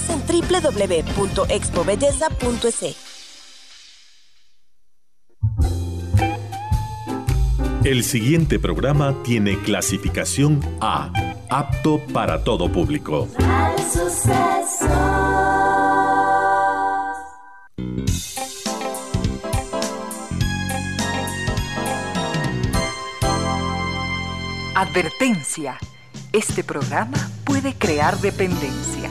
más en www.expobelleza.es. El siguiente programa tiene clasificación A, apto para todo público. Advertencia. Este programa puede crear dependencia.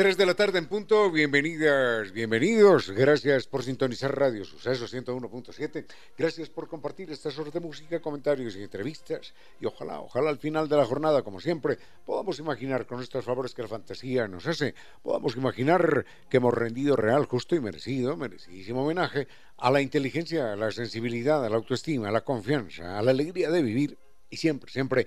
De la tarde en punto, bienvenidas, bienvenidos, gracias por sintonizar Radio Suceso 101.7, gracias por compartir estas horas de música, comentarios y entrevistas, y ojalá, ojalá al final de la jornada, como siempre, podamos imaginar con estos favores que la fantasía nos hace, podamos imaginar que hemos rendido real, justo y merecido, merecidísimo homenaje a la inteligencia, a la sensibilidad, a la autoestima, a la confianza, a la alegría de vivir, y siempre, siempre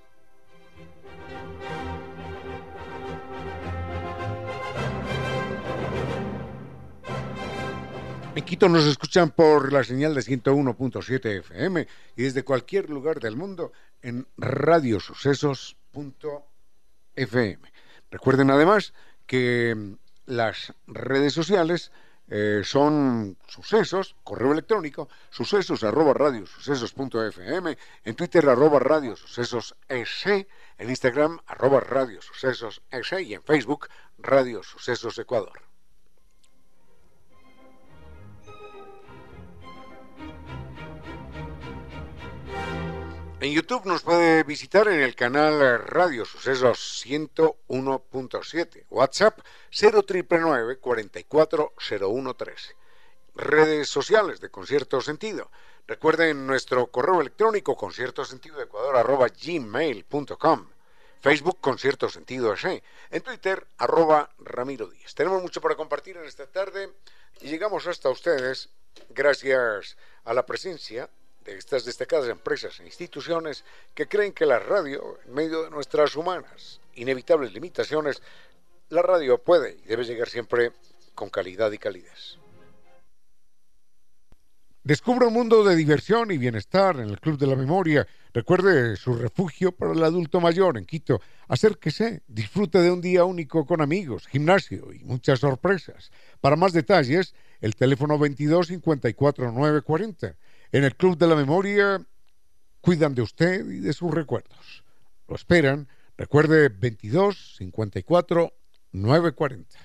En Quito nos escuchan por la señal de 101.7 FM y desde cualquier lugar del mundo en radiosucesos.fm. Recuerden además que mm, las redes sociales eh, son sucesos, correo electrónico, sucesos arroba radiosucesos.fm, en Twitter arroba radiosucesos en Instagram arroba radiosucesos y en Facebook Radio Sucesos Ecuador. En YouTube nos puede visitar en el canal Radio Sucesos 101.7, WhatsApp 0999 440113. Redes sociales de Concierto Sentido. Recuerden nuestro correo electrónico concierto sentido ecuador arroba gmail.com. Facebook Concierto Sentido S. En Twitter arroba Ramiro Díaz. Tenemos mucho para compartir en esta tarde y llegamos hasta ustedes gracias a la presencia de estas destacadas empresas e instituciones que creen que la radio, en medio de nuestras humanas, inevitables limitaciones, la radio puede y debe llegar siempre con calidad y calidez. Descubra un mundo de diversión y bienestar en el Club de la Memoria. Recuerde su refugio para el adulto mayor en Quito. Acérquese, disfrute de un día único con amigos, gimnasio y muchas sorpresas. Para más detalles, el teléfono 22 54 940 en el Club de la Memoria cuidan de usted y de sus recuerdos. Lo esperan. Recuerde 22 54 940.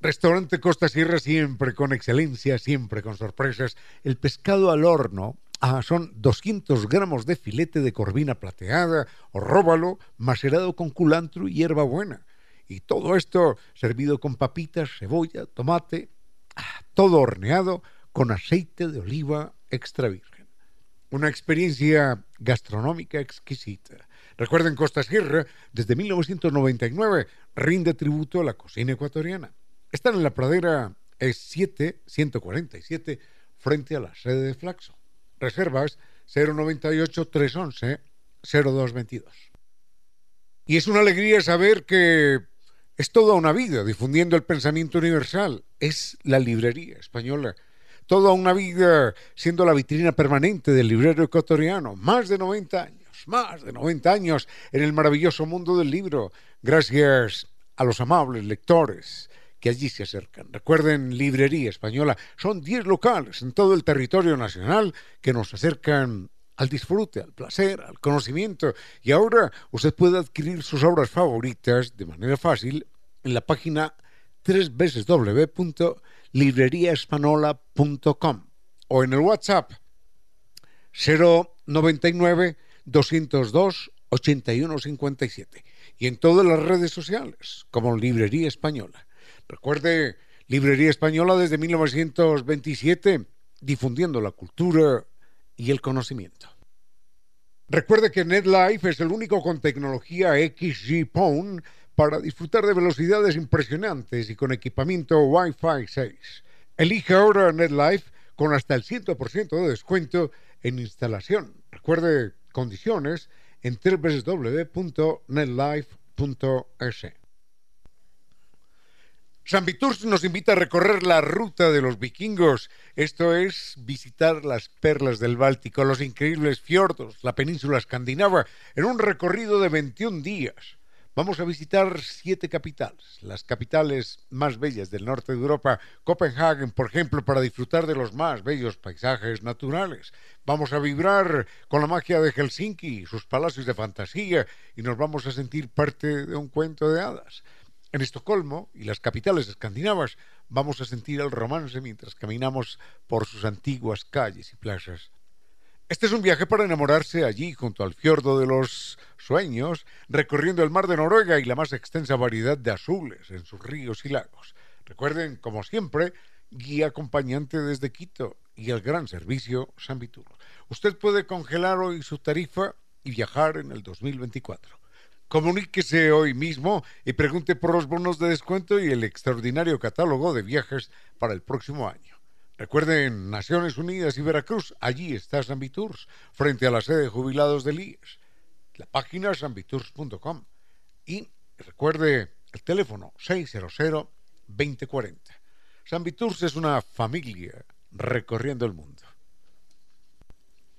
Restaurante Costa Sierra siempre con excelencia, siempre con sorpresas. El pescado al horno. Ah, son 200 gramos de filete de corvina plateada o róbalo macerado con culantro y hierbabuena. Y todo esto servido con papitas, cebolla, tomate, ah, todo horneado con aceite de oliva extra virgen. Una experiencia gastronómica exquisita. Recuerden, Costa Sierra, desde 1999, rinde tributo a la cocina ecuatoriana. Están en la pradera E7 147 frente a la sede de Flaxo. Reservas 098 311 0222. Y es una alegría saber que es toda una vida difundiendo el pensamiento universal. Es la librería española toda una vida siendo la vitrina permanente del librero ecuatoriano, más de 90 años, más de 90 años en el maravilloso mundo del libro, gracias a los amables lectores que allí se acercan. Recuerden, Librería Española, son 10 locales en todo el territorio nacional que nos acercan al disfrute, al placer, al conocimiento. Y ahora usted puede adquirir sus obras favoritas de manera fácil en la página www.libreriaespanola.com o en el WhatsApp 099 202 8157 y en todas las redes sociales como Librería Española. Recuerde, Librería Española desde 1927, difundiendo la cultura y el conocimiento. Recuerde que NetLife es el único con tecnología XG para disfrutar de velocidades impresionantes y con equipamiento Wi-Fi 6. Elige ahora NetLife con hasta el 100% de descuento en instalación. Recuerde condiciones en www.netlife.es. San Viturs nos invita a recorrer la ruta de los vikingos, esto es visitar las perlas del Báltico, los increíbles fiordos, la península escandinava, en un recorrido de 21 días. Vamos a visitar siete capitales, las capitales más bellas del norte de Europa, Copenhague, por ejemplo, para disfrutar de los más bellos paisajes naturales. Vamos a vibrar con la magia de Helsinki, sus palacios de fantasía, y nos vamos a sentir parte de un cuento de hadas. En Estocolmo y las capitales escandinavas vamos a sentir el romance mientras caminamos por sus antiguas calles y plazas. Este es un viaje para enamorarse allí, junto al fiordo de los sueños, recorriendo el mar de Noruega y la más extensa variedad de azules en sus ríos y lagos. Recuerden, como siempre, guía acompañante desde Quito y el gran servicio San Vituro. Usted puede congelar hoy su tarifa y viajar en el 2024. Comuníquese hoy mismo y pregunte por los bonos de descuento y el extraordinario catálogo de viajes para el próximo año. Recuerden, Naciones Unidas y Veracruz, allí está San frente a la sede de jubilados del IES. La página sanviturs.com. Y recuerde el teléfono 600-2040. San es una familia recorriendo el mundo.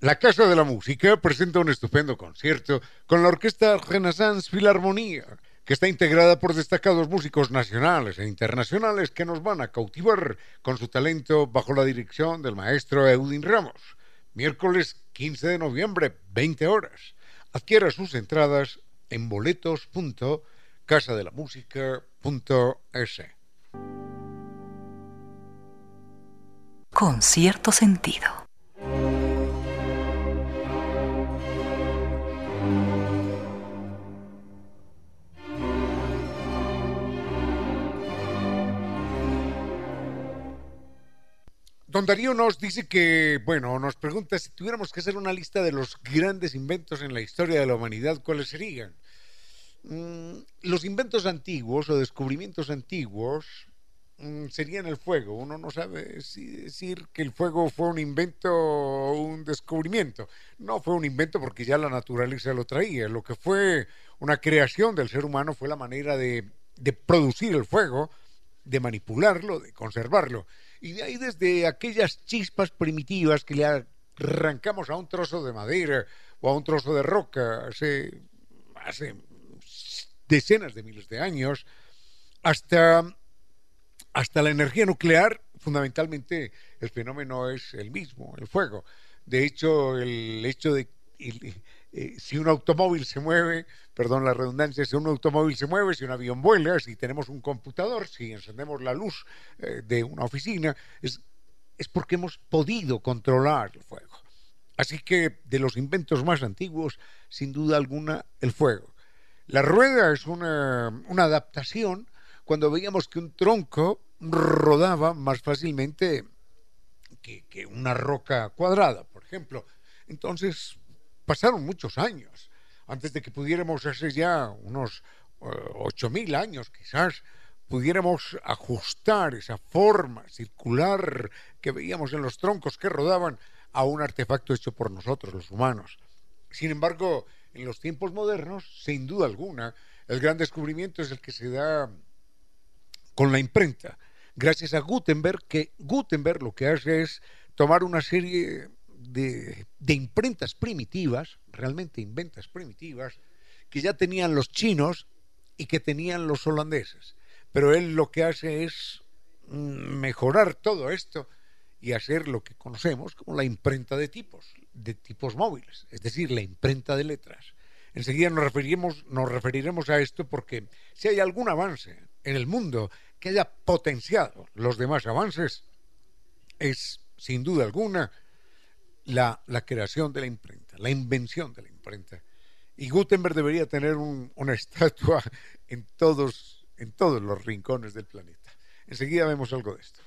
La Casa de la Música presenta un estupendo concierto con la Orquesta Renaissance Philharmonia que está integrada por destacados músicos nacionales e internacionales que nos van a cautivar con su talento bajo la dirección del maestro Eudin Ramos. Miércoles 15 de noviembre, 20 horas. Adquiera sus entradas en boletos.casadelamusica.es. Con cierto sentido. Don Darío nos dice que, bueno, nos pregunta si tuviéramos que hacer una lista de los grandes inventos en la historia de la humanidad, ¿cuáles serían? Mm, los inventos antiguos o descubrimientos antiguos mm, serían el fuego. Uno no sabe si decir que el fuego fue un invento o un descubrimiento. No fue un invento porque ya la naturaleza lo traía. Lo que fue una creación del ser humano fue la manera de producir el fuego, de manipularlo, de conservarlo. Y de ahí desde aquellas chispas primitivas que le arrancamos a un trozo de madera o a un trozo de roca hace, hace decenas de miles de años, hasta, hasta la energía nuclear, fundamentalmente el fenómeno es el mismo, el fuego. De hecho, el hecho de eh, si un automóvil se mueve, perdón la redundancia, si un automóvil se mueve, si un avión vuela, si tenemos un computador, si encendemos la luz eh, de una oficina, es, es porque hemos podido controlar el fuego. Así que de los inventos más antiguos, sin duda alguna, el fuego. La rueda es una, una adaptación cuando veíamos que un tronco rodaba más fácilmente que, que una roca cuadrada, por ejemplo. Entonces, pasaron muchos años antes de que pudiéramos hace ya unos eh, ocho mil años quizás pudiéramos ajustar esa forma circular que veíamos en los troncos que rodaban a un artefacto hecho por nosotros, los humanos. Sin embargo, en los tiempos modernos, sin duda alguna, el gran descubrimiento es el que se da con la imprenta, gracias a Gutenberg, que Gutenberg lo que hace es tomar una serie de, imprentas primitivas, realmente inventas primitivas, que ya tenían los chinos y que tenían los holandeses. Pero él lo que hace es mm, mejorar todo esto y hacer lo que conocemos como la imprenta de tipos, de tipos móviles, es decir, la imprenta de letras. Enseguida nos nos referiremos a esto porque si hay algún avance en el mundo que haya potenciado los demás avances, es sin duda alguna la, creación de la imprenta, la invención de la imprenta. Y Gutenberg debería tener una estatua en todos, en todos los rincones del planeta. Enseguida vemos algo de esto.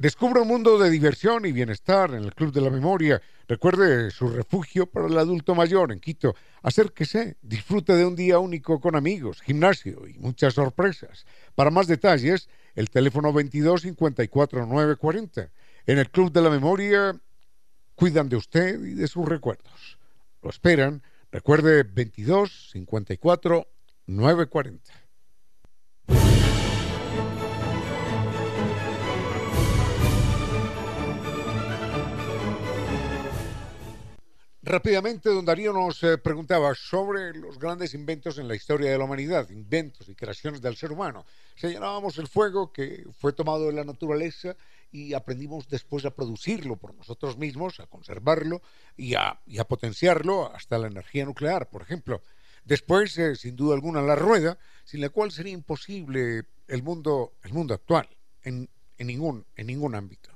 Descubra un mundo de diversión y bienestar en el Club de la Memoria. Recuerde su refugio para el adulto mayor en Quito. Acérquese, disfrute de un día único con amigos, gimnasio y muchas sorpresas. Para más detalles, el teléfono 22 54 940. En el Club de la Memoria cuidan de usted y de sus recuerdos. Lo esperan. Recuerde 22 54 940. Rápidamente, don Darío nos eh, preguntaba sobre los grandes inventos en la historia de la humanidad, inventos y creaciones del ser humano. Señalábamos el fuego que fue tomado de la naturaleza y aprendimos después a producirlo por nosotros mismos, a conservarlo y a, potenciarlo hasta la energía nuclear, por ejemplo. Después, eh, sin duda alguna, la rueda, sin la cual sería imposible el mundo, el mundo actual, en, ningún, ámbito.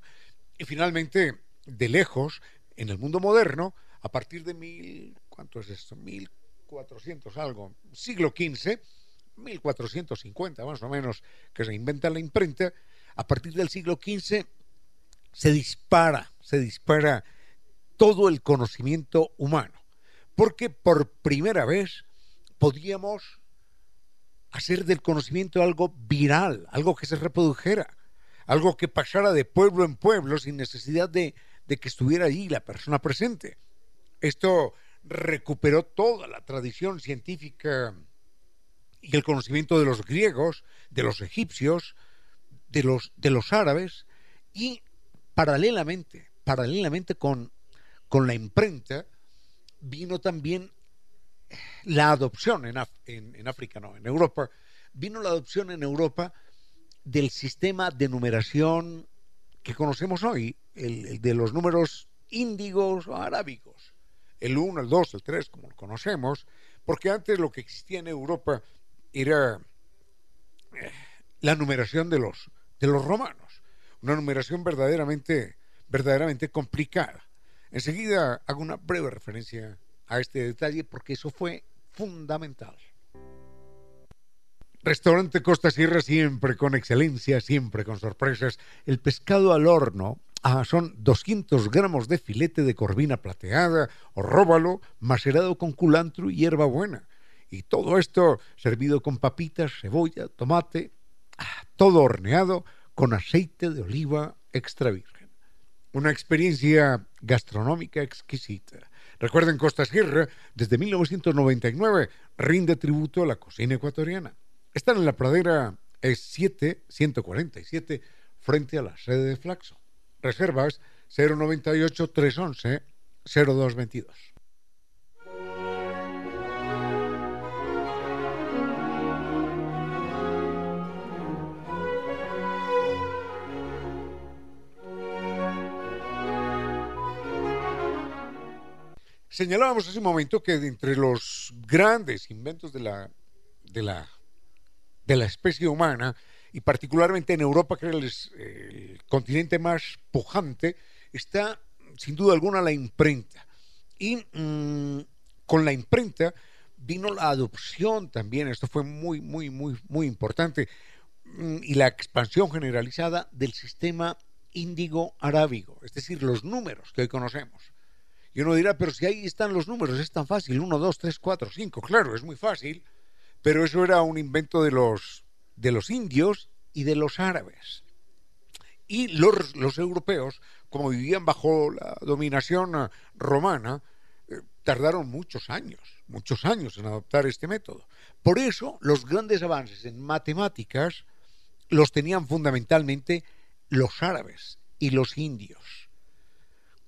Y finalmente, de lejos, en el mundo moderno, a partir de mil, ¿cuánto es esto? 1400 algo, siglo XV, 1450 más o menos, que se inventa la imprenta, a partir del siglo XV se dispara, se dispara todo el conocimiento humano, porque por primera vez podíamos hacer del conocimiento algo viral, algo que se reprodujera, algo que pasara de pueblo en pueblo sin necesidad de, de que estuviera allí la persona presente. Esto recuperó toda la tradición científica y el conocimiento de los griegos, de los egipcios, de los, de los árabes y paralelamente, paralelamente con, con la imprenta, vino también la adopción en, en, África, no, en Europa, vino la adopción en Europa del sistema de numeración que conocemos hoy, el de los números índigos o arábicos el 1, el 2, el 3, como lo conocemos, porque antes lo que existía en Europa era eh, la numeración de los, de los romanos, una numeración verdaderamente, verdaderamente complicada. Enseguida hago una breve referencia a este detalle porque eso fue fundamental. Restaurante Costa Sierra siempre con excelencia, siempre con sorpresas. El pescado al horno Ah, son 200 gramos de filete de corvina plateada o róbalo macerado con culantro y hierbabuena. Y todo esto servido con papitas, cebolla, tomate, todo horneado con aceite de oliva extra virgen. Una experiencia gastronómica exquisita. Recuerden, Costa Sierra, desde 1999, rinde tributo a la cocina ecuatoriana. Están en la pradera E7 147 frente a la sede de Flaxo. Reservas 098 311 0222. Señalábamos hace un momento que entre los grandes inventos de la, especie humana y particularmente en Europa, que es el continente más pujante, está sin duda alguna la imprenta. Y mm, con la imprenta vino la adopción también, esto fue muy, muy, muy, muy importante, mm, y la expansión generalizada del sistema índigo arábigo, es decir, los números que hoy conocemos. Y uno dirá, pero si ahí están los números, es tan fácil, 1, 2, 3, 4, 5, claro, es muy fácil, pero eso era un invento de los de los indios y de los árabes. Y los, los europeos, como vivían bajo la dominación eh, romana, eh, tardaron muchos años, muchos años en adoptar este método. Por eso los grandes avances en matemáticas los tenían fundamentalmente los árabes y los indios.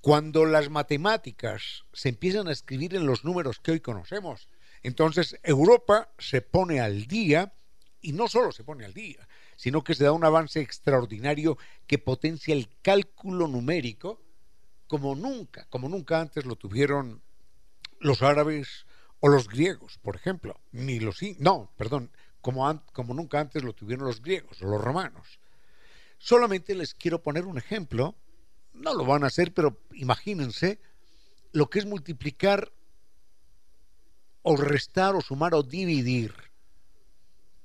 Cuando las matemáticas se empiezan a escribir en los números que hoy conocemos, entonces Europa se pone al día y no solo se pone al día, sino que se da un avance extraordinario que potencia el cálculo numérico como nunca, como nunca antes lo tuvieron los árabes o los griegos, por ejemplo, ni los no, perdón, como, como nunca antes lo tuvieron los griegos o los romanos. Solamente les quiero poner un ejemplo, no lo van a hacer, pero imagínense lo que es multiplicar o restar o sumar o dividir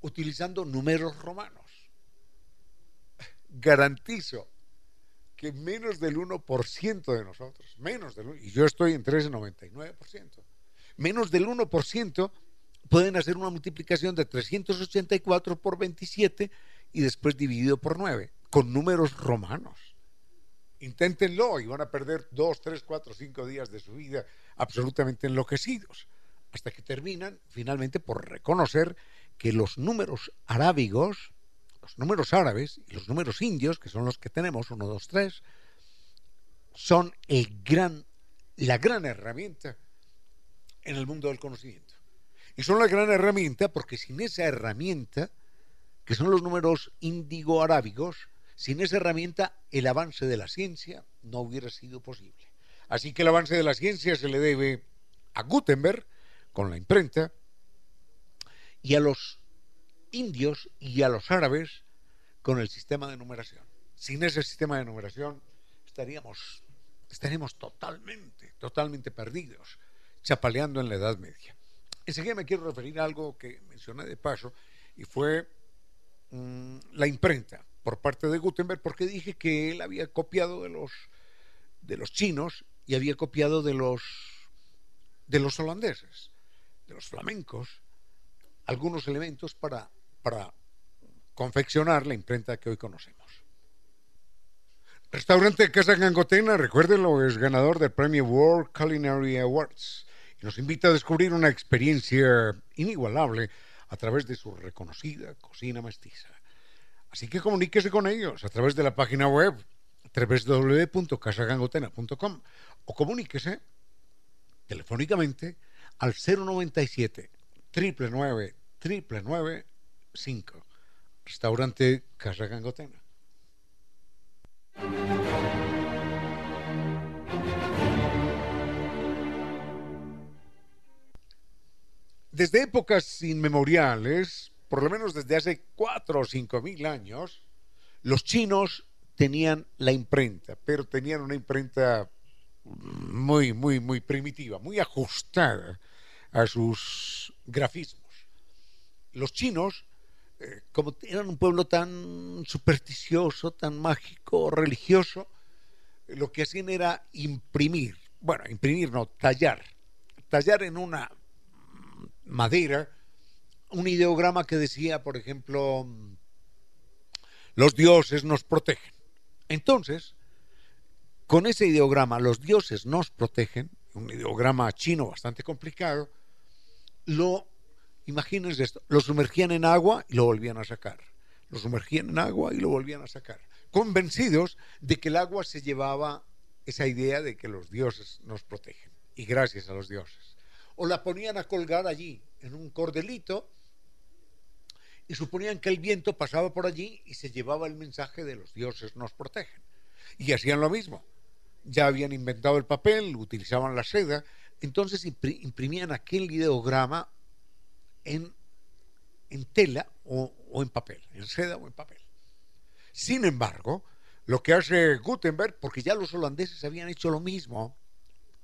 utilizando números romanos. Garantizo que menos del 1% de nosotros, menos del 1%, y yo estoy en 13,99%, menos del 1% pueden hacer una multiplicación de 384 por 27 y después dividido por 9, con números romanos. Inténtenlo y van a perder 2, 3, 4, 5 días de su vida absolutamente enloquecidos, hasta que terminan finalmente por reconocer que los números arábigos, los números árabes y los números indios, que son los que tenemos, 1, 2, 3, son el gran, la gran herramienta en el mundo del conocimiento. Y son la gran herramienta porque sin esa herramienta, que son los números índigo-arábigos, sin esa herramienta el avance de la ciencia no hubiera sido posible. Así que el avance de la ciencia se le debe a Gutenberg con la imprenta, y a los indios y a los árabes con el sistema de numeración. Sin ese sistema de numeración estaríamos, estaríamos totalmente, totalmente perdidos, chapaleando en la Edad Media. Enseguida me quiero referir a algo que mencioné de paso y fue mm, la imprenta por parte de Gutenberg porque dije que él había copiado de los de los chinos y había copiado de los de los holandeses, de los flamencos algunos elementos para, para confeccionar la imprenta que hoy conocemos. Restaurante Casa Gangotena, recuérdenlo, es ganador del premio World Culinary Awards y nos invita a descubrir una experiencia inigualable a través de su reconocida cocina mestiza. Así que comuníquese con ellos a través de la página web www.casagangotena.com o comuníquese telefónicamente al 097 triple nueve, triple nueve, cinco. Restaurante Casa Gangotena. Desde épocas inmemoriales, por lo menos desde hace cuatro o cinco mil años, los chinos tenían la imprenta, pero tenían una imprenta muy, muy, muy primitiva, muy ajustada a sus grafismos. Los chinos, eh, como eran un pueblo tan supersticioso, tan mágico, religioso, lo que hacían era imprimir, bueno, imprimir no, tallar, tallar en una madera un ideograma que decía, por ejemplo, los dioses nos protegen. Entonces, con ese ideograma, los dioses nos protegen, un ideograma chino bastante complicado, lo, imagínense esto, lo sumergían en agua y lo volvían a sacar. Lo sumergían en agua y lo volvían a sacar. Convencidos de que el agua se llevaba esa idea de que los dioses nos protegen. Y gracias a los dioses. O la ponían a colgar allí, en un cordelito, y suponían que el viento pasaba por allí y se llevaba el mensaje de los dioses nos protegen. Y hacían lo mismo. Ya habían inventado el papel, utilizaban la seda, entonces imprimían aquel ideograma en, en tela o, o en papel, en seda o en papel. Sin embargo, lo que hace Gutenberg, porque ya los holandeses habían hecho lo mismo,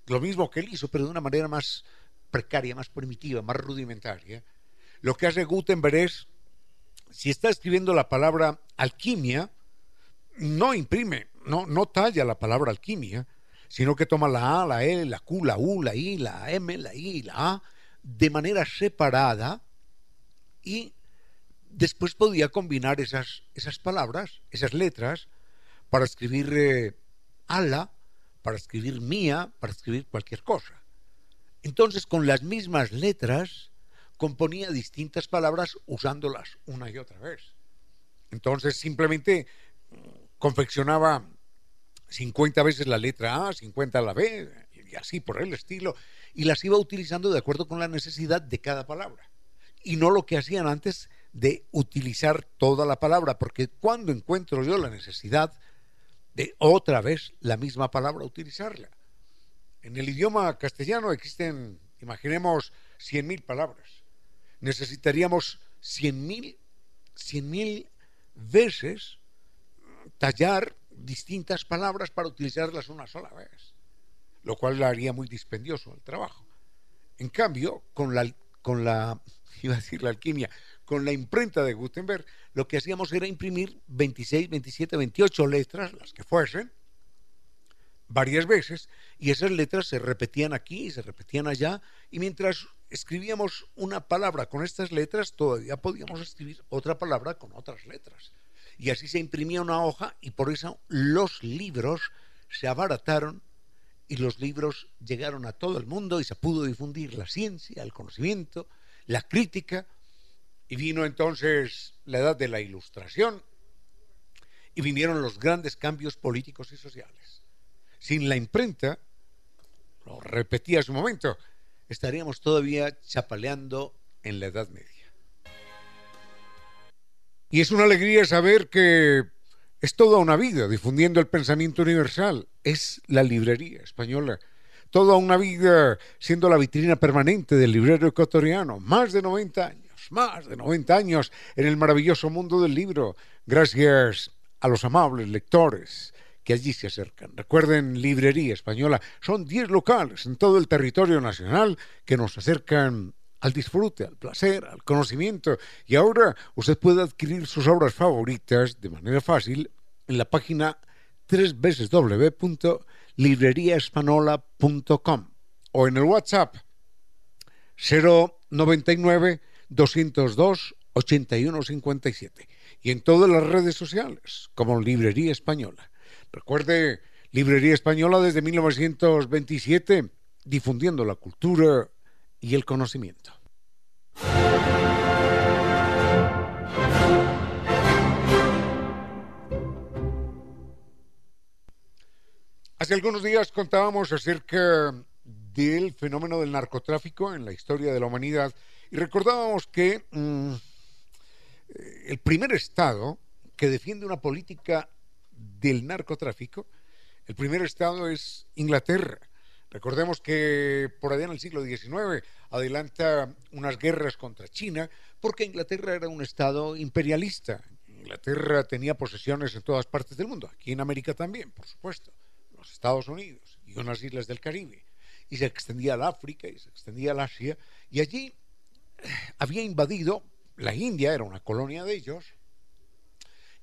lo mismo que él hizo, pero de una manera más precaria, más primitiva, más rudimentaria, lo que hace Gutenberg es, si está escribiendo la palabra alquimia, no imprime, no, no talla la palabra alquimia, sino que toma la A, la L, la Q, la U, la I, la M, la I, la A, de manera separada y después podía combinar esas, esas palabras, esas letras, para escribir eh, ala, para escribir mía, para escribir cualquier cosa. Entonces, con las mismas letras, componía distintas palabras usándolas una y otra vez. Entonces, simplemente mm, confeccionaba 50 veces la letra A, 50 la B, y así por el estilo, y las iba utilizando de acuerdo con la necesidad de cada palabra. Y no lo que hacían antes de utilizar toda la palabra, porque cuando encuentro yo la necesidad de otra vez la misma palabra utilizarla. En el idioma castellano existen, imaginemos, 100.000 palabras. Necesitaríamos 100.000 100.000 veces tallar distintas palabras para utilizarlas una sola vez, lo cual haría muy dispendioso el trabajo. En cambio, con la, con la, iba a decir la alquimia, con la imprenta de Gutenberg, lo que hacíamos era imprimir 26, 27, 28 letras, las que fuesen, varias veces, y esas letras se repetían aquí y se repetían allá, y mientras escribíamos una palabra con estas letras, todavía podíamos escribir otra palabra con otras letras. Y así se imprimía una hoja y por eso los libros se abarataron y los libros llegaron a todo el mundo y se pudo difundir la ciencia, el conocimiento, la crítica. Y vino entonces la edad de la ilustración y vinieron los grandes cambios políticos y sociales. Sin la imprenta, lo repetí hace un momento, estaríamos todavía chapaleando en la Edad Media. Y es una alegría saber que es toda una vida difundiendo el pensamiento universal. Es la librería española. Toda una vida siendo la vitrina permanente del librero ecuatoriano. Más de 90 años, más de 90 años en el maravilloso mundo del libro. Gracias a los amables lectores, que allí se acercan. Recuerden, Librería Española, son 10 locales en todo el territorio nacional que nos acercan al disfrute, al placer, al conocimiento. Y ahora usted puede adquirir sus obras favoritas de manera fácil en la página www.libreriaespanola.com o en el WhatsApp 099 202 8157 y en todas las redes sociales como Librería Española. Recuerde, Librería Española desde 1927, difundiendo la cultura y el conocimiento. Hace algunos días contábamos acerca del fenómeno del narcotráfico en la historia de la humanidad y recordábamos que mm, el primer Estado que defiende una política del narcotráfico, el primer estado es Inglaterra. Recordemos que por allá en el siglo XIX adelanta unas guerras contra China porque Inglaterra era un estado imperialista. Inglaterra tenía posesiones en todas partes del mundo, aquí en América también, por supuesto, los Estados Unidos y unas islas del Caribe. Y se extendía al África y se extendía al Asia. Y allí eh, había invadido, la India era una colonia de ellos,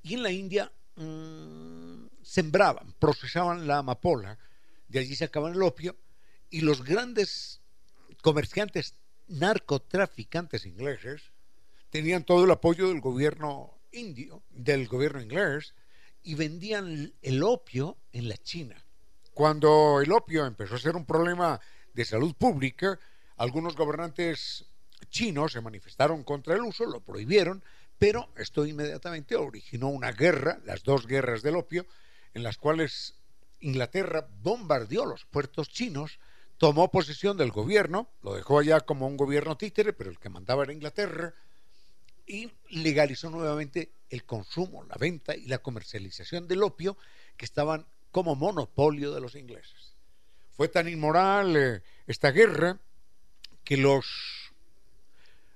y en la India Mm, sembraban, procesaban la amapola, de allí sacaban el opio, y los grandes comerciantes narcotraficantes ingleses tenían todo el apoyo del gobierno indio, del gobierno inglés, y vendían el opio en la China. Cuando el opio empezó a ser un problema de salud pública, algunos gobernantes chinos se manifestaron contra el uso, lo prohibieron, pero esto inmediatamente originó una guerra, las dos guerras del opio, en las cuales Inglaterra bombardeó los puertos chinos, tomó posesión del gobierno, lo dejó allá como un gobierno títere, pero el que mandaba era Inglaterra, y legalizó nuevamente el consumo, la venta y la comercialización del opio que estaban como monopolio de los ingleses. Fue tan inmoral eh, esta guerra que los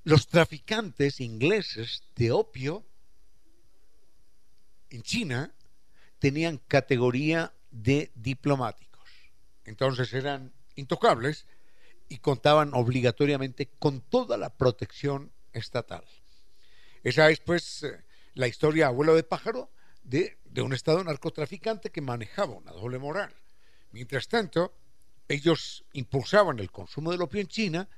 los traficantes ingleses de opio en China tenían categoría de diplomáticos. Entonces eran intocables y contaban obligatoriamente con toda la protección estatal. Esa es pues la historia abuelo de pájaro de, de un estado narcotraficante que manejaba una doble moral. Mientras tanto, ellos impulsaban el consumo del opio en China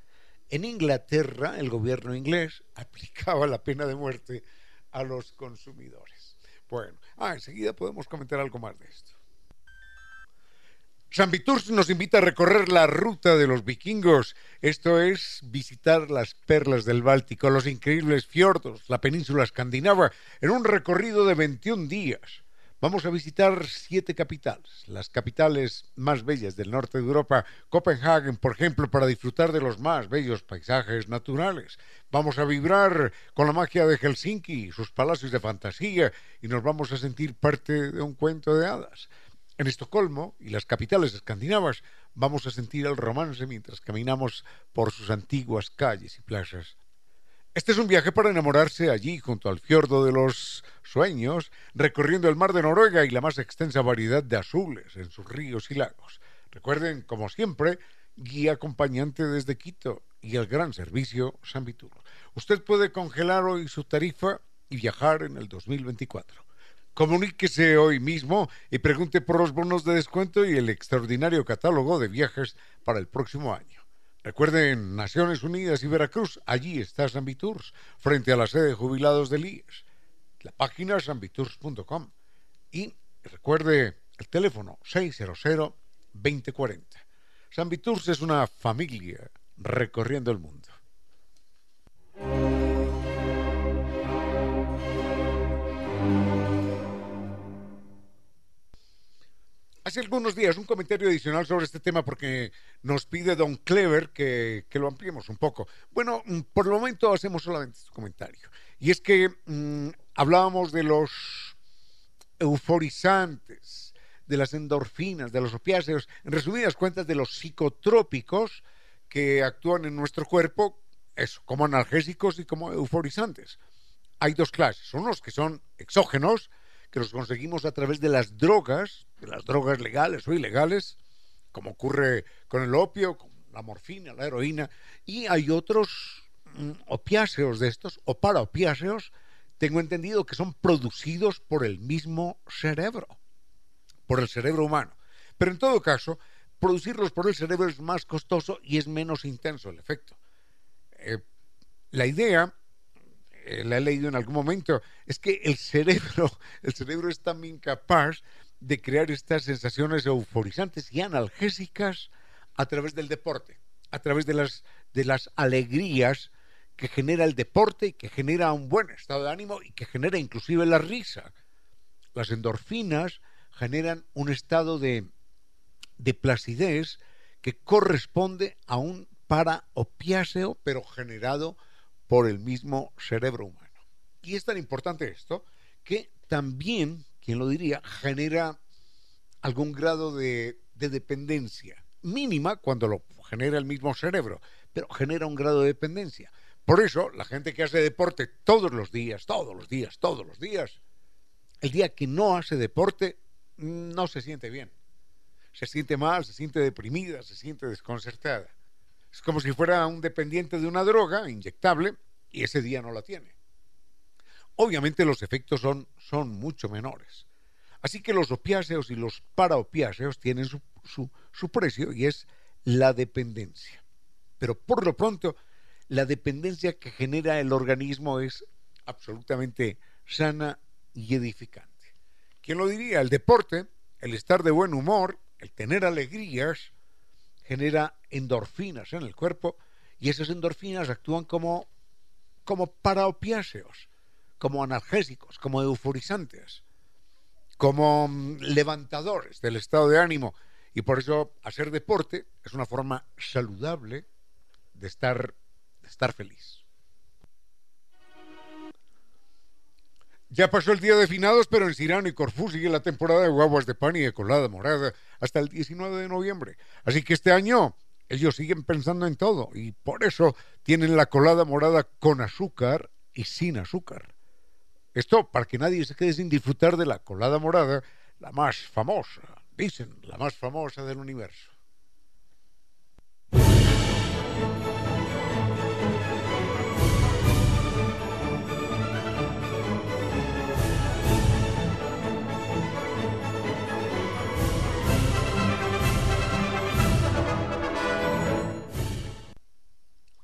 en Inglaterra, el gobierno inglés aplicaba la pena de muerte a los consumidores. Bueno, ah, enseguida podemos comentar algo más de esto. San Viturs nos invita a recorrer la ruta de los vikingos, esto es visitar las perlas del Báltico, los increíbles fiordos, la península escandinava, en un recorrido de 21 días. Vamos a visitar siete capitales, las capitales más bellas del norte de Europa, Copenhague, por ejemplo, para disfrutar de los más bellos paisajes naturales. Vamos a vibrar con la magia de Helsinki, sus palacios de fantasía, y nos vamos a sentir parte de un cuento de hadas. En Estocolmo y las capitales escandinavas vamos a sentir el romance mientras caminamos por sus antiguas calles y plazas. Este es un viaje para enamorarse allí, junto al fiordo de los sueños, recorriendo el mar de Noruega y la más extensa variedad de azules en sus ríos y lagos. Recuerden, como siempre, guía acompañante desde Quito y el gran servicio San Vitur. Usted puede congelar hoy su tarifa y viajar en el 2024. Comuníquese hoy mismo y pregunte por los bonos de descuento y el extraordinario catálogo de viajes para el próximo año. Recuerden, Naciones Unidas y Veracruz, allí está Sambitours, frente a la sede de jubilados del IES. La página es sambitours.com. Y recuerde el teléfono 600-2040. Sambitours es una familia recorriendo el mundo. Hace algunos días un comentario adicional sobre este tema porque nos pide Don Clever que, lo ampliemos un poco. Bueno, mm, por el momento hacemos solamente este comentario. Y es que mm, hablábamos de los euforizantes, de las endorfinas, de los opiáceos, en resumidas cuentas de los psicotrópicos que actúan en nuestro cuerpo, eso, como analgésicos y como euforizantes. Hay dos clases, unos que son exógenos, que los conseguimos a través de las drogas, de las drogas legales o ilegales, como ocurre con el opio, con la morfina, la heroína, y hay otros mm, opiáceos de estos, o paraopiáceos, tengo entendido que son producidos por el mismo cerebro, por el cerebro humano. Pero en todo caso, producirlos por el cerebro es más costoso y es menos intenso el efecto. Eh, la idea la he leído en algún momento, es que el cerebro, el cerebro es también capaz de crear estas sensaciones euforizantes y analgésicas a través del deporte, a través de las, de las alegrías que genera el deporte y que genera un buen estado de ánimo y que genera inclusive la risa. Las endorfinas generan un estado de, de placidez que corresponde a un paraopiáceo, pero generado por el mismo cerebro humano. Y es tan importante esto que también, quien lo diría, genera algún grado de, dependencia, mínima cuando lo genera el mismo cerebro, pero genera un grado de dependencia. Por eso, la gente que hace deporte todos los días, todos los días, todos los días, el día que no hace deporte, no se siente bien. Se siente mal, se siente deprimida, se siente desconcertada. Es como si fuera un dependiente de una droga inyectable y ese día no la tiene. Obviamente los efectos son, son mucho menores. Así que los opiáceos y los paraopiáceos tienen su, su precio y es la dependencia. Pero por lo pronto, la dependencia que genera el organismo es absolutamente sana y edificante. ¿Quién lo diría? El deporte, el estar de buen humor, el tener alegrías, genera endorfinas en el cuerpo y esas endorfinas actúan como, como paraopiáceos, como analgésicos, como euforizantes, como mm, levantadores del estado de ánimo. Y por eso hacer deporte es una forma saludable de estar, de estar feliz. Ya pasó el día de finados, pero en Cirano y Corfú sigue la temporada de guaguas de pan y de colada morada hasta el 19 de noviembre. Así que este año ellos siguen pensando en todo y por eso tienen la colada morada con azúcar y sin azúcar. Esto para que nadie se quede sin disfrutar de la colada morada, la más famosa, dicen, la más famosa del universo.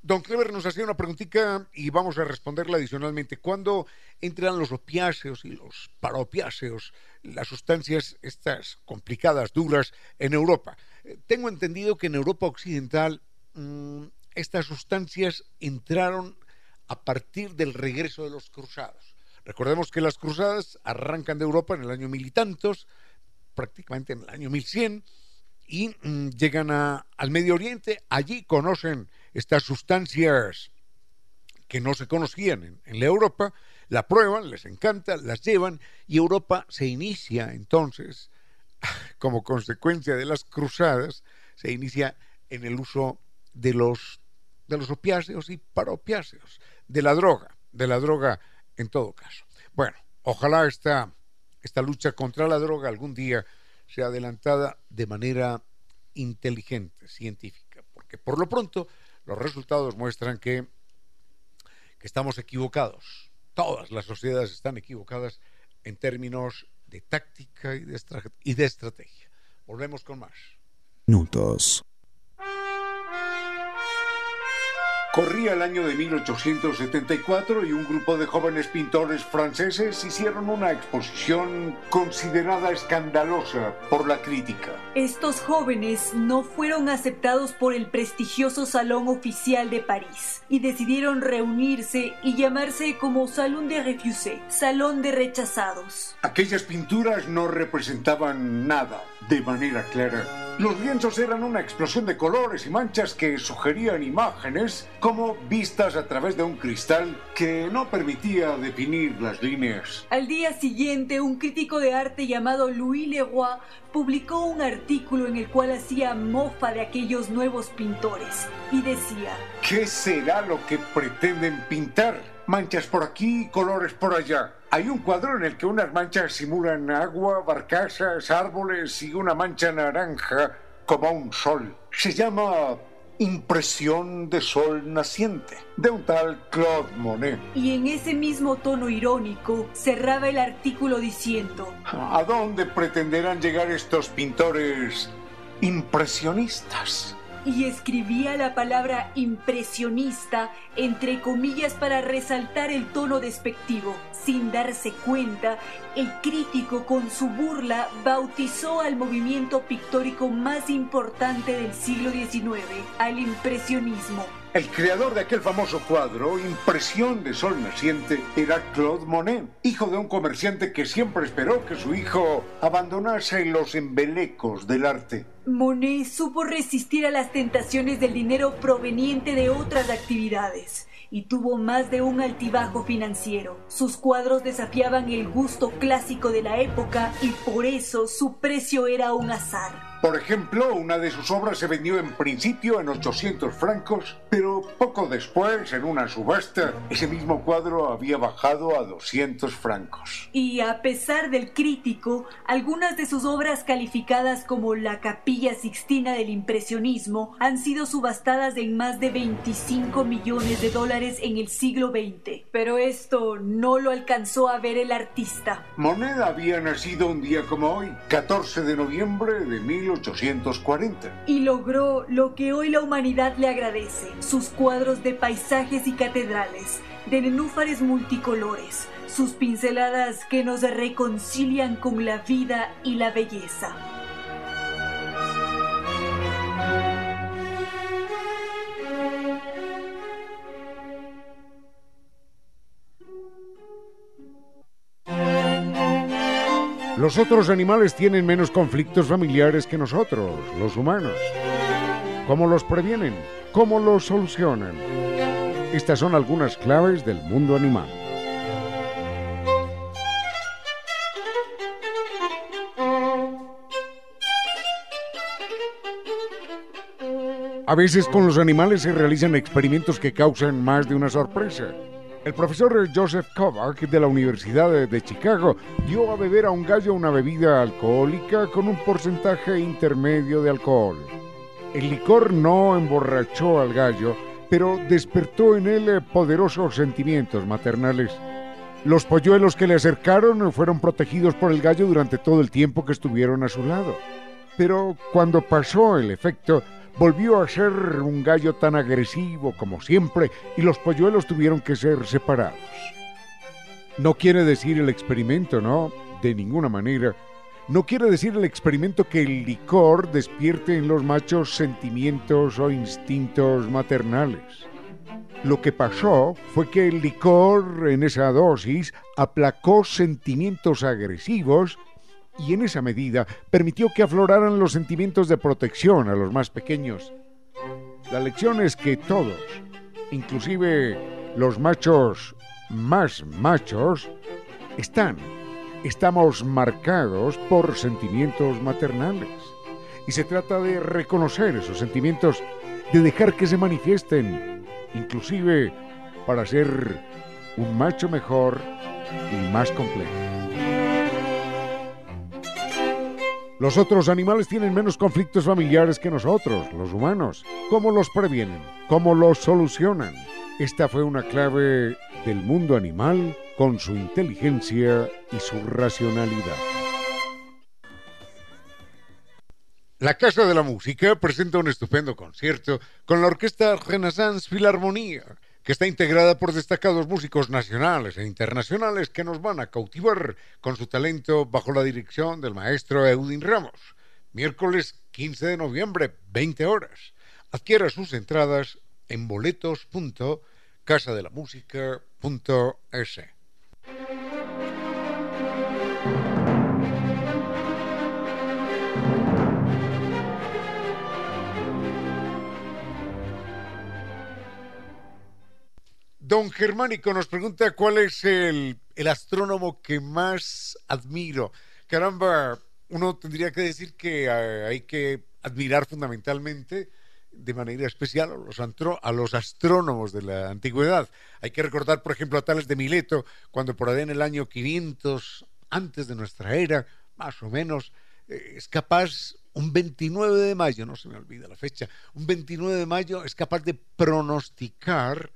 Don Clever nos hacía una preguntita y vamos a responderla adicionalmente. ¿Cuándo entran los opiáceos y los paraopiáceos, las sustancias estas complicadas, duras, en Europa? Eh, tengo entendido que en Europa Occidental mm, estas sustancias entraron a partir del regreso de los cruzados. Recordemos que las cruzadas arrancan de Europa en el año mil y tantos, prácticamente en el año 1100, y mm, llegan al Medio Oriente. Allí conocen estas sustancias que no se conocían en, la Europa, la prueban, les encanta, las llevan y Europa se inicia entonces, como consecuencia de las cruzadas, se inicia en el uso de los, de los opiáceos y paropiáceos, de la droga, de la droga en todo caso. Bueno, ojalá esta, esta lucha contra la droga algún día sea adelantada de manera inteligente, científica, porque por lo pronto los resultados muestran que, que estamos equivocados. Todas las sociedades están equivocadas en términos de táctica y de, estrategia. Volvemos con más. Minutos. Corría el año de 1874 y un grupo de jóvenes pintores franceses hicieron una exposición considerada escandalosa por la crítica. Estos jóvenes no fueron aceptados por el prestigioso Salón Oficial de París y decidieron reunirse y llamarse como Salón de Refusés, Salón de Rechazados. Aquellas pinturas no representaban nada de manera clara. Los lienzos eran una explosión de colores y manchas que sugerían imágenes como vistas a través de un cristal que no permitía definir las líneas. Al día siguiente, un crítico de arte llamado Louis Leroy publicó un artículo en el cual hacía mofa de aquellos nuevos pintores y decía, ¿qué será lo que pretenden pintar? Manchas por aquí, colores por allá. Hay un cuadro en el que unas manchas simulan agua, barcazas, árboles y una mancha naranja como un sol. Se llama Impresión de Sol Naciente, de un tal Claude Monet. Y en ese mismo tono irónico cerraba el artículo diciendo, ¿A dónde pretenderán llegar estos pintores impresionistas? Y escribía la palabra impresionista entre comillas para resaltar el tono despectivo. Sin darse cuenta, el crítico con su burla bautizó al movimiento pictórico más importante del siglo XIX, al impresionismo. El creador de aquel famoso cuadro, Impresión de Sol Naciente, era Claude Monet, hijo de un comerciante que siempre esperó que su hijo abandonase los embelecos del arte. Monet supo resistir a las tentaciones del dinero proveniente de otras actividades y tuvo más de un altibajo financiero. Sus cuadros desafiaban el gusto clásico de la época y por eso su precio era un azar. Por ejemplo, una de sus obras se vendió en principio en 800 francos, pero poco después, en una subasta, ese mismo cuadro había bajado a 200 francos. Y a pesar del crítico, algunas de sus obras calificadas como la Capilla Sixtina del Impresionismo han sido subastadas en más de 25 millones de dólares en el siglo XX. Pero esto no lo alcanzó a ver el artista. Monet había nacido un día como hoy, 14 de noviembre de 1800. 1840. Y logró lo que hoy la humanidad le agradece, sus cuadros de paisajes y catedrales, de nenúfares multicolores, sus pinceladas que nos reconcilian con la vida y la belleza. Los otros animales tienen menos conflictos familiares que nosotros, los humanos. ¿Cómo los previenen? ¿Cómo los solucionan? Estas son algunas claves del mundo animal. A veces con los animales se realizan experimentos que causan más de una sorpresa. El profesor Joseph Kovac de la Universidad de Chicago dio a beber a un gallo una bebida alcohólica con un porcentaje intermedio de alcohol. El licor no emborrachó al gallo, pero despertó en él poderosos sentimientos maternales. Los polluelos que le acercaron fueron protegidos por el gallo durante todo el tiempo que estuvieron a su lado. Pero cuando pasó el efecto, volvió a ser un gallo tan agresivo como siempre y los polluelos tuvieron que ser separados. No quiere decir el experimento, ¿no? De ninguna manera. No quiere decir el experimento que el licor despierte en los machos sentimientos o instintos maternales. Lo que pasó fue que el licor en esa dosis aplacó sentimientos agresivos y en esa medida permitió que afloraran los sentimientos de protección a los más pequeños. La lección es que todos, inclusive los machos más machos, están, estamos marcados por sentimientos maternales. Y se trata de reconocer esos sentimientos, de dejar que se manifiesten, inclusive para ser un macho mejor y más completo. Los otros animales tienen menos conflictos familiares que nosotros, los humanos. ¿Cómo los previenen? ¿Cómo los solucionan? Esta fue una clave del mundo animal con su inteligencia y su racionalidad. La Casa de la Música presenta un estupendo concierto con la Orquesta Renaissance Philharmonia, que está integrada por destacados músicos nacionales e internacionales que nos van a cautivar con su talento bajo la dirección del maestro Eudin Ramos. Miércoles 15 de noviembre, 20 horas. Adquiera sus entradas en boletos.casadelamusica.es. Don Germánico nos pregunta cuál es el, astrónomo que más admiro. Caramba, uno tendría que decir que eh, hay que admirar fundamentalmente de manera especial a los, astrónomos de la antigüedad. Hay que recordar, por ejemplo, a Tales de Mileto, cuando por ahí en el año 500 antes de nuestra era, más o menos, eh, es capaz, un 29 de mayo, no se me olvida la fecha, un 29 de mayo es capaz de pronosticar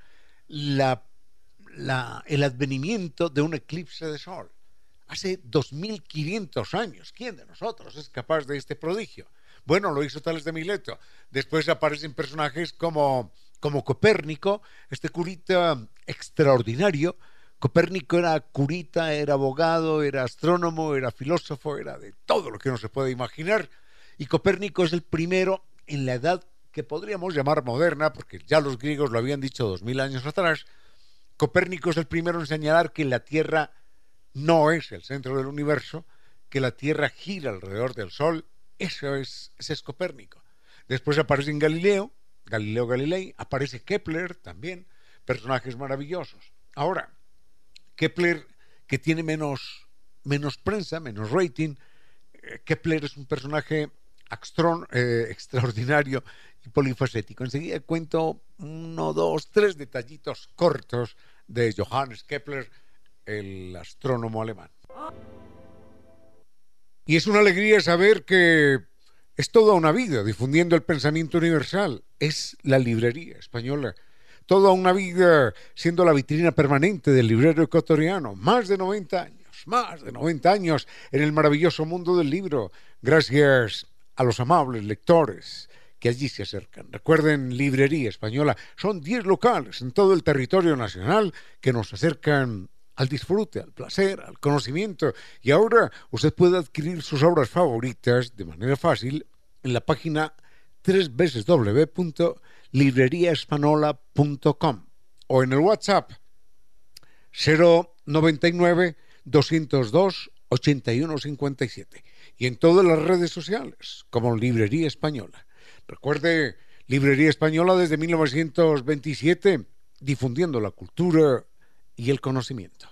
el advenimiento de un eclipse de sol. Hace 2500 años. ¿Quién de nosotros es capaz de este prodigio? Bueno, lo hizo Tales de Mileto. Después aparecen personajes como, como Copérnico, este curita extraordinario. Copérnico era curita, era abogado, era astrónomo, era filósofo, era de todo lo que uno se puede imaginar. Y Copérnico es el primero en la edad que podríamos llamar moderna, porque ya los griegos lo habían dicho dos mil años atrás, Copérnico es el primero en señalar que la Tierra no es el centro del universo, que la Tierra gira alrededor del Sol. Eso es, es Copérnico. Después aparece en Galileo, Galileo Galilei, aparece Kepler también, personajes maravillosos. Ahora, Kepler, que tiene menos, menos prensa, menos rating, eh, Kepler es un personaje eh, extraordinario polifacético. Enseguida cuento uno, dos, tres detallitos cortos de Johannes Kepler, el astrónomo alemán. Y es una alegría saber que es toda una vida difundiendo el pensamiento universal. Es la librería española. Toda una vida siendo la vitrina permanente del librero ecuatoriano. Más de 90 años, más de 90 años en el maravilloso mundo del libro. Gracias a los amables lectores que allí se acercan. Recuerden, Librería Española, son 10 locales en todo el territorio nacional que nos acercan al disfrute, al placer, al conocimiento. Y ahora usted puede adquirir sus obras favoritas de manera fácil en la página www.libreriaespanola.com o en el WhatsApp 099 202 8157 y en todas las redes sociales como Librería Española. Recuerde, Librería Española desde 1927, difundiendo la cultura y el conocimiento.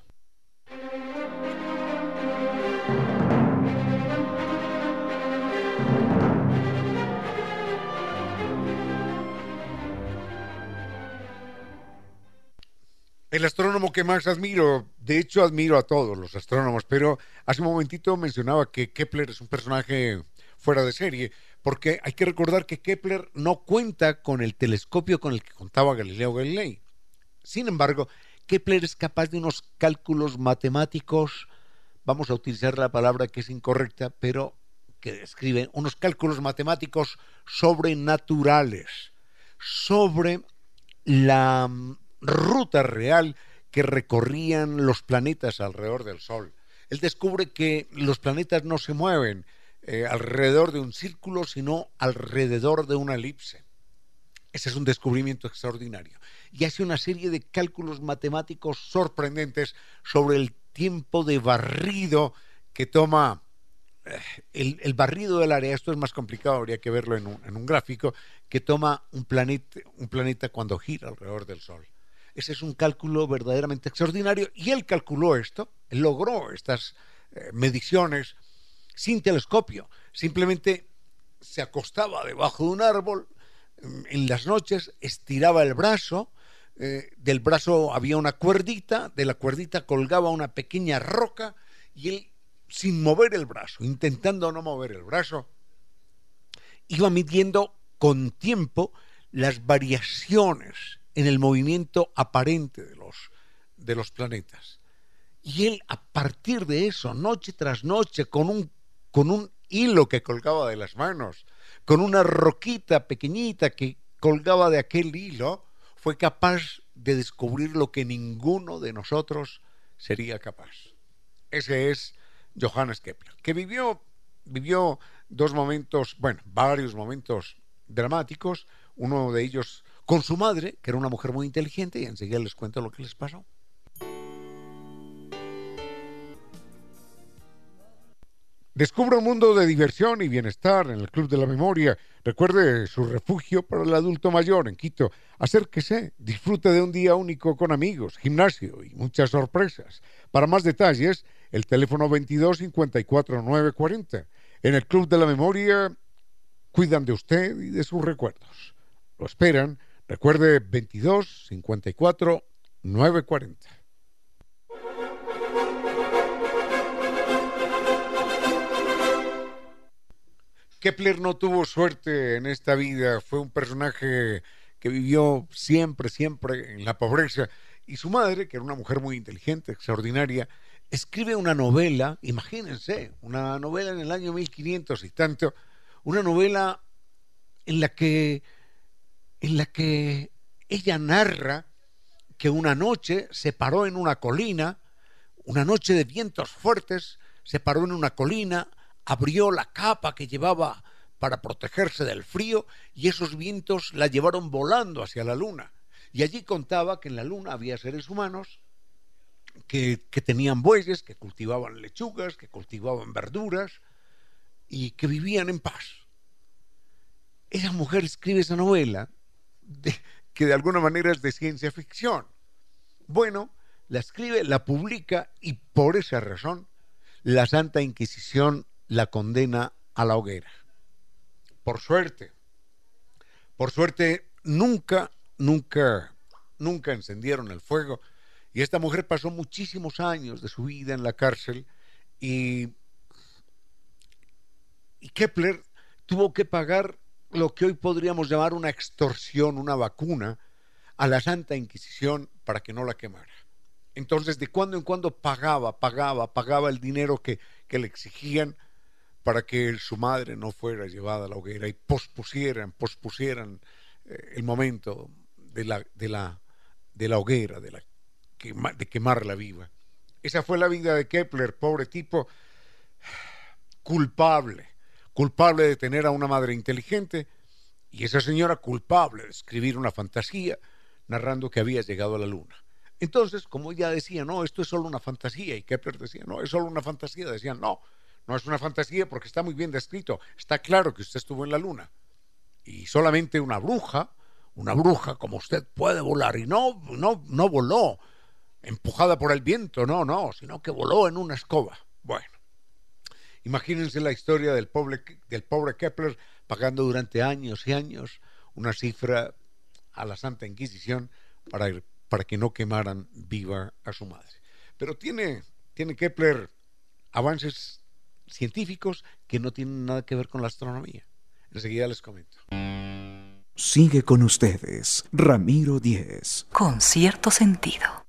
El astrónomo que más admiro, de hecho admiro a todos los astrónomos, pero hace un momentito mencionaba que Kepler es un personaje fuera de serie, porque hay que recordar que Kepler no cuenta con el telescopio con el que contaba Galileo Galilei. Sin embargo, Kepler es capaz de unos cálculos matemáticos, vamos a utilizar la palabra que es incorrecta, pero que describe unos cálculos matemáticos sobrenaturales sobre la ruta real que recorrían los planetas alrededor del Sol. Él descubre que los planetas no se mueven eh, alrededor de un círculo, sino alrededor de una elipse. Ese es un descubrimiento extraordinario. Y hace una serie de cálculos matemáticos sorprendentes sobre el tiempo de barrido que toma eh, el, barrido del área. Esto es más complicado, habría que verlo en un, gráfico, que toma un planeta, cuando gira alrededor del Sol. Ese es un cálculo verdaderamente extraordinario y él calculó esto, logró estas eh, mediciones sin telescopio. Simplemente se acostaba debajo de un árbol mm, en las noches, estiraba el brazo, eh, del brazo había una cuerdita, de la cuerdita colgaba una pequeña roca y él, sin mover el brazo, intentando no mover el brazo, iba midiendo con tiempo las variaciones en el movimiento aparente de los, de los planetas. Y él, a partir de eso, noche tras noche, con un con un hilo que colgaba de las manos, con una roquita pequeñita que colgaba de aquel hilo, fue capaz de descubrir lo que ninguno de nosotros sería capaz. Ese es Johannes Kepler, que vivió, vivió dos momentos, bueno, varios momentos dramáticos, uno de ellos con su madre, que era una mujer muy inteligente, y enseguida les cuento lo que les pasó. Descubra un mundo de diversión y bienestar en el Club de la Memoria. Recuerde su refugio para el adulto mayor en Quito. Acérquese, disfrute de un día único con amigos, gimnasio y muchas sorpresas. Para más detalles, el teléfono 22 54 940. En el Club de la Memoria cuidan de usted y de sus recuerdos. Lo esperan. Recuerde 22 54 940. Kepler no tuvo suerte en esta vida, fue un personaje que vivió siempre, siempre en la pobreza. Y su madre, que era una mujer muy inteligente, extraordinaria, escribe una novela, imagínense, una novela en el año 1500 y tanto, una novela en la que, en la que ella narra que una noche se paró en una colina, una noche de vientos fuertes, se paró en una colina, abrió la capa que llevaba para protegerse del frío y esos vientos la llevaron volando hacia la luna. Y allí contaba que en la luna había seres humanos que, tenían bueyes, que cultivaban lechugas, que cultivaban verduras y que vivían en paz. Esa mujer escribe esa novela que de alguna manera es de ciencia ficción. Bueno, la escribe, la publica y por esa razón la Santa Inquisición la condena a la hoguera. Por suerte, por suerte, nunca, nunca, nunca encendieron el fuego. Y esta mujer pasó muchísimos años de su vida en la cárcel y, y Kepler tuvo que pagar lo que hoy podríamos llamar una extorsión, una vacuna, a la Santa Inquisición para que no la quemara. Entonces, de cuando en cuando pagaba, pagaba, pagaba el dinero que, que le exigían para que su madre no fuera llevada a la hoguera y pospusieran, pospusieran eh, el momento de la, de la, de la hoguera, de, la, de quemarla viva. Esa fue la vida de Kepler, pobre tipo, culpable, culpable de tener a una madre inteligente y esa señora culpable de escribir una fantasía narrando que había llegado a la luna. Entonces, como ella decía, no, esto es solo una fantasía, y Kepler decía, no, es solo una fantasía, decían, no, no es una fantasía porque está muy bien descrito. Está claro que usted estuvo en la luna. Y solamente una bruja, una bruja como usted puede volar. Y no, no, no voló empujada por el viento, no, no, sino que voló en una escoba. Bueno, imagínense la historia del pobre, del pobre Kepler pagando durante años y años una cifra a la Santa Inquisición para, para que no quemaran viva a su madre. Pero tiene, tiene Kepler avances científicos que no tienen nada que ver con la astronomía. Enseguida les comento. Sigue con ustedes, Ramiro Díez. Con cierto sentido.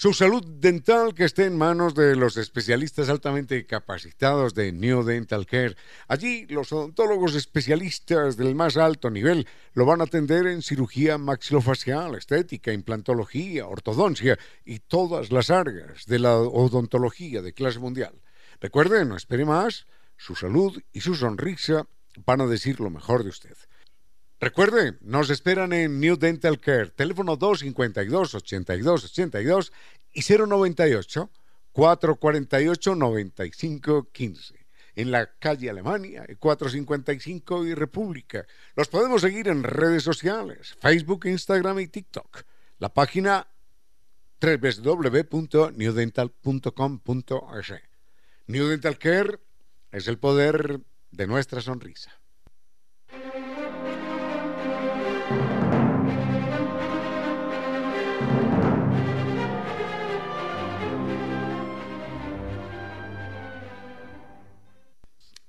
Su salud dental que esté en manos de los especialistas altamente capacitados de New Dental Care. Allí los odontólogos especialistas del más alto nivel lo van a atender en cirugía maxilofacial, estética, implantología, ortodoncia y todas las áreas de la odontología de clase mundial. Recuerde, no espere más, su salud y su sonrisa van a decir lo mejor de usted. Recuerde, nos esperan en New Dental Care, teléfono 252-8282 y 098-448-9515. En la calle Alemania, 455 y República. Los podemos seguir en redes sociales, Facebook, Instagram y TikTok. La página www.newdental.com.es. New Dental Care es el poder de nuestra sonrisa.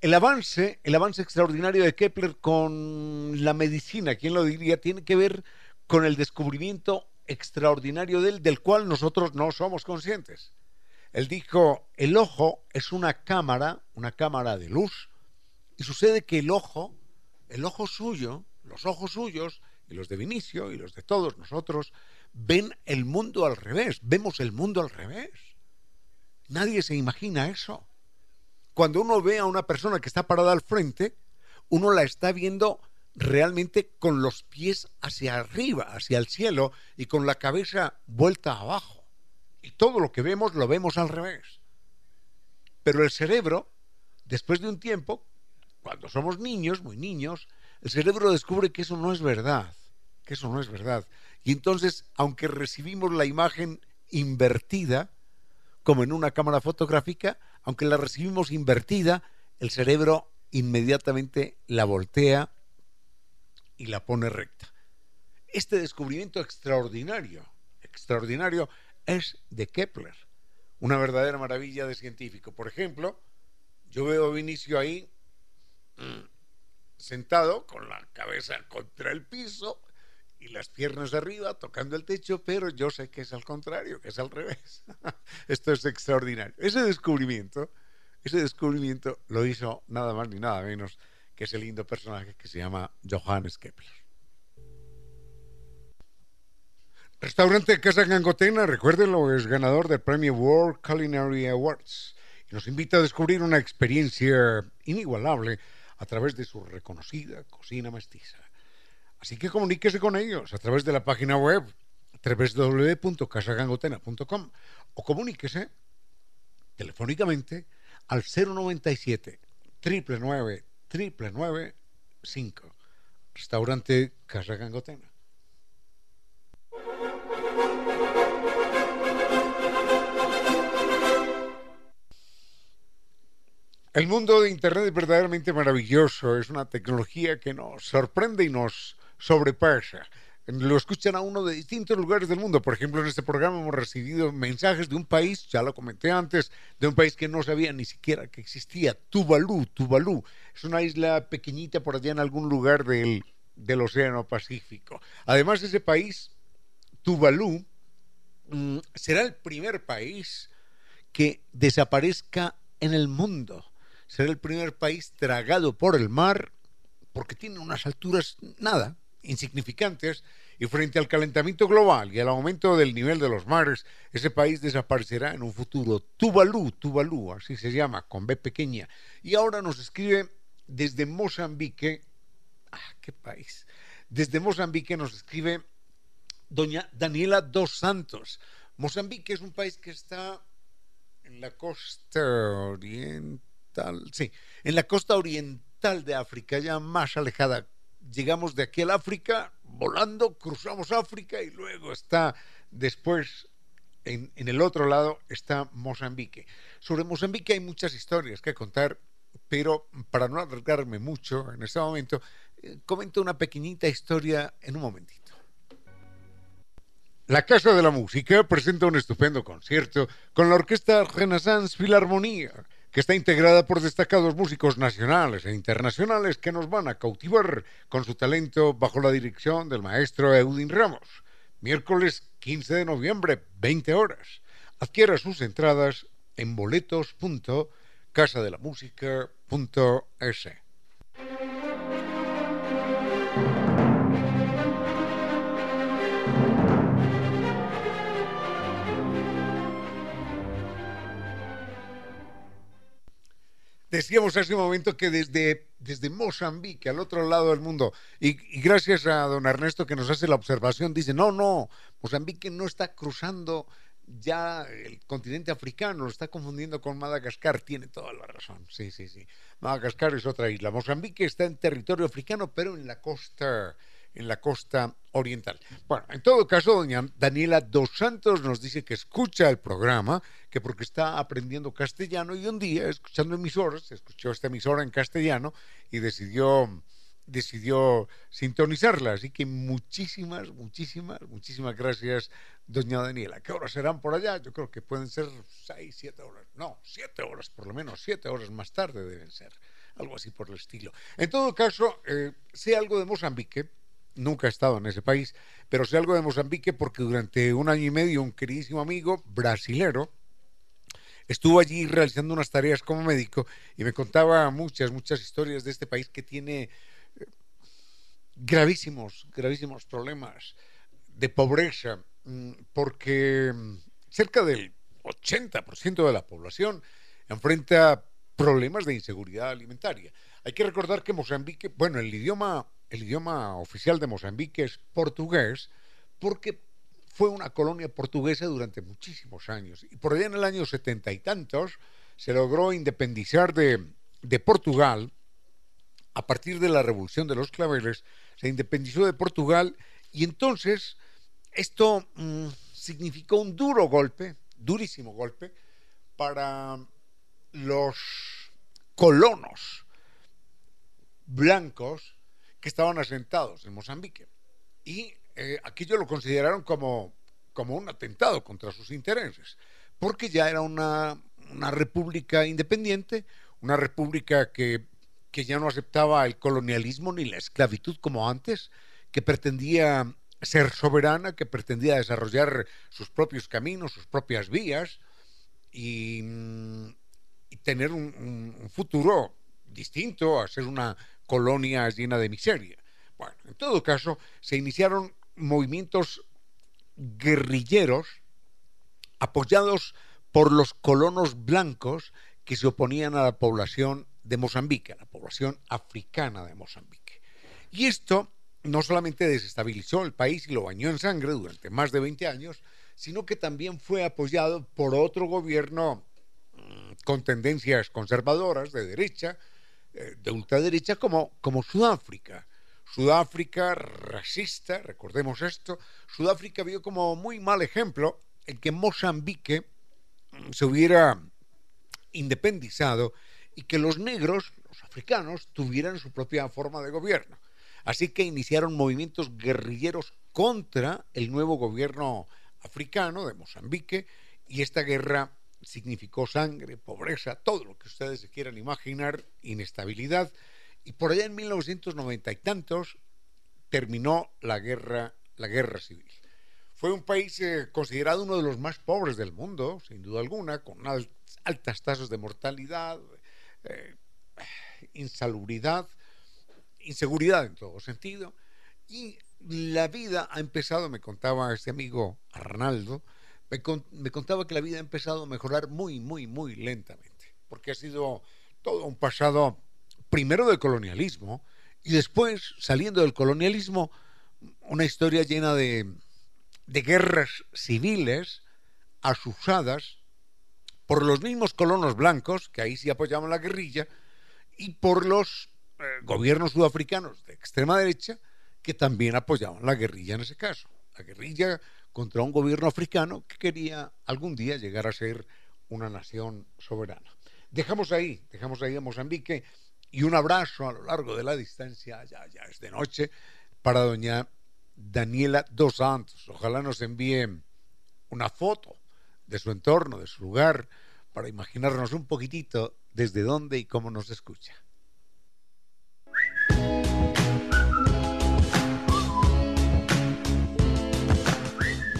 El avance, el avance extraordinario de Kepler con la medicina, ¿quién lo diría? Tiene que ver con el descubrimiento extraordinario de él, del cual nosotros no somos conscientes. Él dijo, el ojo es una cámara, una cámara de luz, y sucede que el ojo, el ojo suyo, los ojos suyos, y los de Vinicio, y los de todos nosotros, ven el mundo al revés, vemos el mundo al revés. Nadie se imagina eso cuando uno ve a una persona que está parada al frente, uno la está viendo realmente con los pies hacia arriba, hacia el cielo, y con la cabeza vuelta abajo. Y todo lo que vemos lo vemos al revés. Pero el cerebro, después de un tiempo, cuando somos niños, muy niños, el cerebro descubre que eso no es verdad, que eso no es verdad. Y entonces, aunque recibimos la imagen invertida, como en una cámara fotográfica, aunque la recibimos invertida, el cerebro inmediatamente la voltea y la pone recta. Este descubrimiento extraordinario, extraordinario, es de Kepler, una verdadera maravilla de científico. Por ejemplo, yo veo a Vinicio ahí mm, sentado con la cabeza contra el piso y las piernas arriba tocando el techo, pero yo sé que es al contrario, que es al revés. Esto es extraordinario. Ese descubrimiento, ese descubrimiento lo hizo nada más ni nada menos que ese lindo personaje que se llama Johannes Kepler. Restaurante Casa Gangotena, recuérdenlo, es ganador del premio World Culinary Awards y nos invita a descubrir una experiencia inigualable a través de su reconocida cocina mestiza. Así que comuníquese con ellos a través de la página web www.casagangotena.com o comuníquese telefónicamente al 097 999 995 Restaurante Casa Gangotena. El mundo de Internet es verdaderamente maravilloso, es una tecnología que nos sorprende y nos sobrepasa. Lo escuchan a uno de distintos lugares del mundo. Por ejemplo, en este programa hemos recibido mensajes de un país, ya lo comenté antes, de un país que no sabía ni siquiera que existía, Tuvalu. Tuvalu es una isla pequeñita por allá en algún lugar del, del Océano Pacífico. Además, ese país, Tuvalu, mm, será el primer país que desaparezca en el mundo. Será el primer país tragado por el mar porque tiene unas alturas nada, insignificantes y frente al calentamiento global y al aumento del nivel de los mares, ese país desaparecerá en un futuro. Tuvalu, Tuvalu, así se llama, con B pequeña. Y ahora nos escribe desde Mozambique, ah, qué país, desde Mozambique nos escribe doña Daniela Dos Santos. Mozambique es un país que está en la costa oriental, sí, en la costa oriental de África, ya más alejada llegamos de aquí al África, volando, cruzamos África y luego está después en, el otro lado está Mozambique. Sobre Mozambique hay muchas historias que contar, pero para no alargarme mucho en este momento, eh, comento una pequeñita historia en un momentito. La Casa de la Música presenta un estupendo concierto con la Orquesta Renaissance Philharmonia que está integrada por destacados músicos nacionales e internacionales que nos van a cautivar con su talento bajo la dirección del maestro Eudin Ramos. Miércoles 15 de noviembre, 20 horas. Adquiera sus entradas en boletos.casadelamusica.es. Decíamos hace un momento que desde, desde Mozambique, al otro lado del mundo, y, gracias a don Ernesto que nos hace la observación, dice, no, no, Mozambique no está cruzando ya el continente africano, lo está confundiendo con Madagascar, tiene toda la razón, sí, sí, sí. Madagascar es otra isla. Mozambique está en territorio africano, pero en la costa en la costa oriental. Bueno, en todo caso, doña Daniela Dos Santos nos dice que escucha el programa, que porque está aprendiendo castellano y un día, escuchando emisoras, escuchó esta emisora en castellano y decidió decidió sintonizarla. Así que muchísimas, muchísimas, muchísimas gracias, doña Daniela. ¿Qué horas serán por allá? Yo creo que pueden ser seis, siete horas. No, siete horas, por lo menos siete horas más tarde deben ser. Algo así por el estilo. En todo caso, eh, sé algo de Mozambique nunca he estado en ese país, pero sé algo de Mozambique porque durante un año y medio un queridísimo amigo brasilero estuvo allí realizando unas tareas como médico y me contaba muchas, muchas historias de este país que tiene eh, gravísimos, gravísimos problemas de pobreza, mm, porque mm, cerca del 80% de la población enfrenta problemas de inseguridad alimentaria. Hay que recordar que Mozambique, bueno, el idioma el idioma oficial de Mozambique es portugués porque fue una colonia portuguesa durante muchísimos años. Y por allá en el año setenta y tantos se logró independizar de, Portugal. A partir de la revolución de los claveles, se independizó de Portugal y entonces esto mm, significó un duro golpe, durísimo golpe, para los colonos blancos que estaban asentados en Mozambique. Y eh, aquello lo consideraron como, como un atentado contra sus intereses, porque ya era una, una república independiente, una república que, que ya no aceptaba el colonialismo ni la esclavitud como antes, que pretendía ser soberana, que pretendía desarrollar sus propios caminos, sus propias vías y, tener un, un, futuro distinto a ser una colonia llena de miseria. Bueno, en todo caso, se iniciaron movimientos guerrilleros apoyados por los colonos blancos que se oponían a la población de Mozambique, a la población africana de Mozambique. Y esto no solamente desestabilizó el país y lo bañó en sangre durante más de 20 años, sino que también fue apoyado por otro gobierno mm, con tendencias conservadoras de derecha, de ultraderecha como, como Sudáfrica. Sudáfrica racista, recordemos esto, Sudáfrica vio como muy mal ejemplo el que Mozambique mm, se hubiera independizado y que los negros, los africanos, tuvieran su propia forma de gobierno. Así que iniciaron movimientos guerrilleros contra el nuevo gobierno africano de Mozambique y esta guerra significó sangre, pobreza, todo lo que ustedes se quieran imaginar, inestabilidad. Y por allá en 1990 y tantos terminó la guerra, la guerra civil. Fue un país eh, considerado uno de los más pobres del mundo, sin duda alguna, con altas tasas de mortalidad, eh, insalubridad, inseguridad en todo sentido. Y la vida ha empezado, me contaba este amigo Arnaldo, me, contaba que la vida ha empezado a mejorar muy, muy, muy lentamente, porque ha sido todo un pasado primero del colonialismo y después, saliendo del colonialismo, una historia llena de, de guerras civiles asusadas por los mismos colonos blancos, que ahí sí apoyaban la guerrilla, y por los eh, gobiernos sudafricanos de extrema derecha, que también apoyaban la guerrilla en ese caso. La guerrilla contra un gobierno africano que quería algún día llegar a ser una nación soberana. Dejamos ahí, dejamos ahí a Mozambique y un abrazo a lo largo de la distancia, ya, ya es de noche, para doña Daniela Dos Santos. Ojalá nos envíe una foto de su entorno, de su lugar, para imaginarnos un poquitito desde dónde y cómo nos escucha.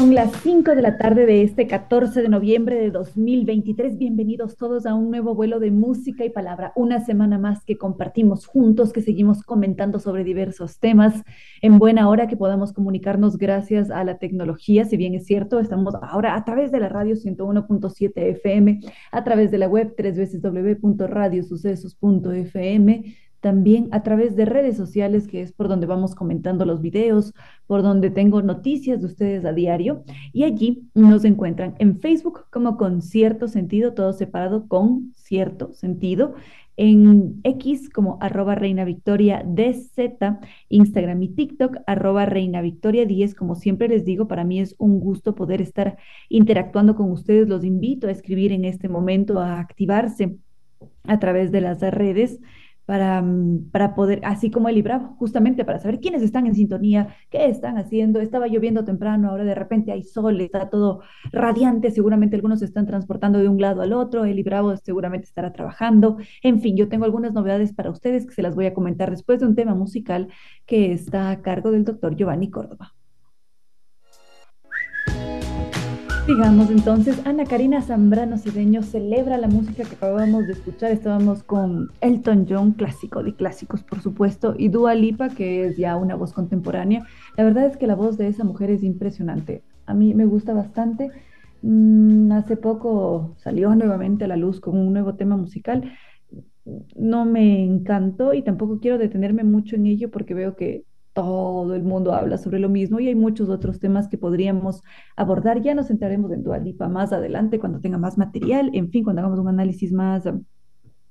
Son las 5 de la tarde de este 14 de noviembre de 2023. Bienvenidos todos a un nuevo vuelo de música y palabra. Una semana más que compartimos juntos, que seguimos comentando sobre diversos temas. En buena hora que podamos comunicarnos gracias a la tecnología. Si bien es cierto, estamos ahora a través de la radio 101.7 FM, a través de la web www.radiosucesos.fm también a través de redes sociales, que es por donde vamos comentando los videos, por donde tengo noticias de ustedes a diario. Y allí nos encuentran en Facebook como con cierto sentido, todo separado con cierto sentido. En X como arroba Reina Victoria DZ, Instagram y TikTok arroba Reina Victoria 10. Como siempre les digo, para mí es un gusto poder estar interactuando con ustedes. Los invito a escribir en este momento, a activarse a través de las redes para, mm, para poder, así como el Libravo, justamente para saber quiénes están en sintonía, qué están haciendo. Estaba lloviendo temprano, ahora de repente hay sol, está todo radiante, seguramente algunos se están transportando de un lado al otro, el Libravo seguramente estará trabajando. En fin, yo tengo algunas novedades para ustedes que se las voy a comentar después de un tema musical que está a cargo del doctor Giovanni Córdoba. Digamos entonces, Ana Karina Zambrano Cedeño celebra la música que acabamos de escuchar. Estábamos con Elton John, clásico de clásicos, por supuesto, y Dua Lipa, que es ya una voz contemporánea. La verdad es que la voz de esa mujer es impresionante. A mí me gusta bastante. Mm, hace poco salió nuevamente a la luz con un nuevo tema musical. No me encantó y tampoco quiero detenerme mucho en ello porque veo que todo el mundo habla sobre lo mismo y hay muchos otros temas que podríamos abordar. Ya nos centraremos en Dualipa más adelante cuando tenga más material, en fin, cuando hagamos un análisis más um,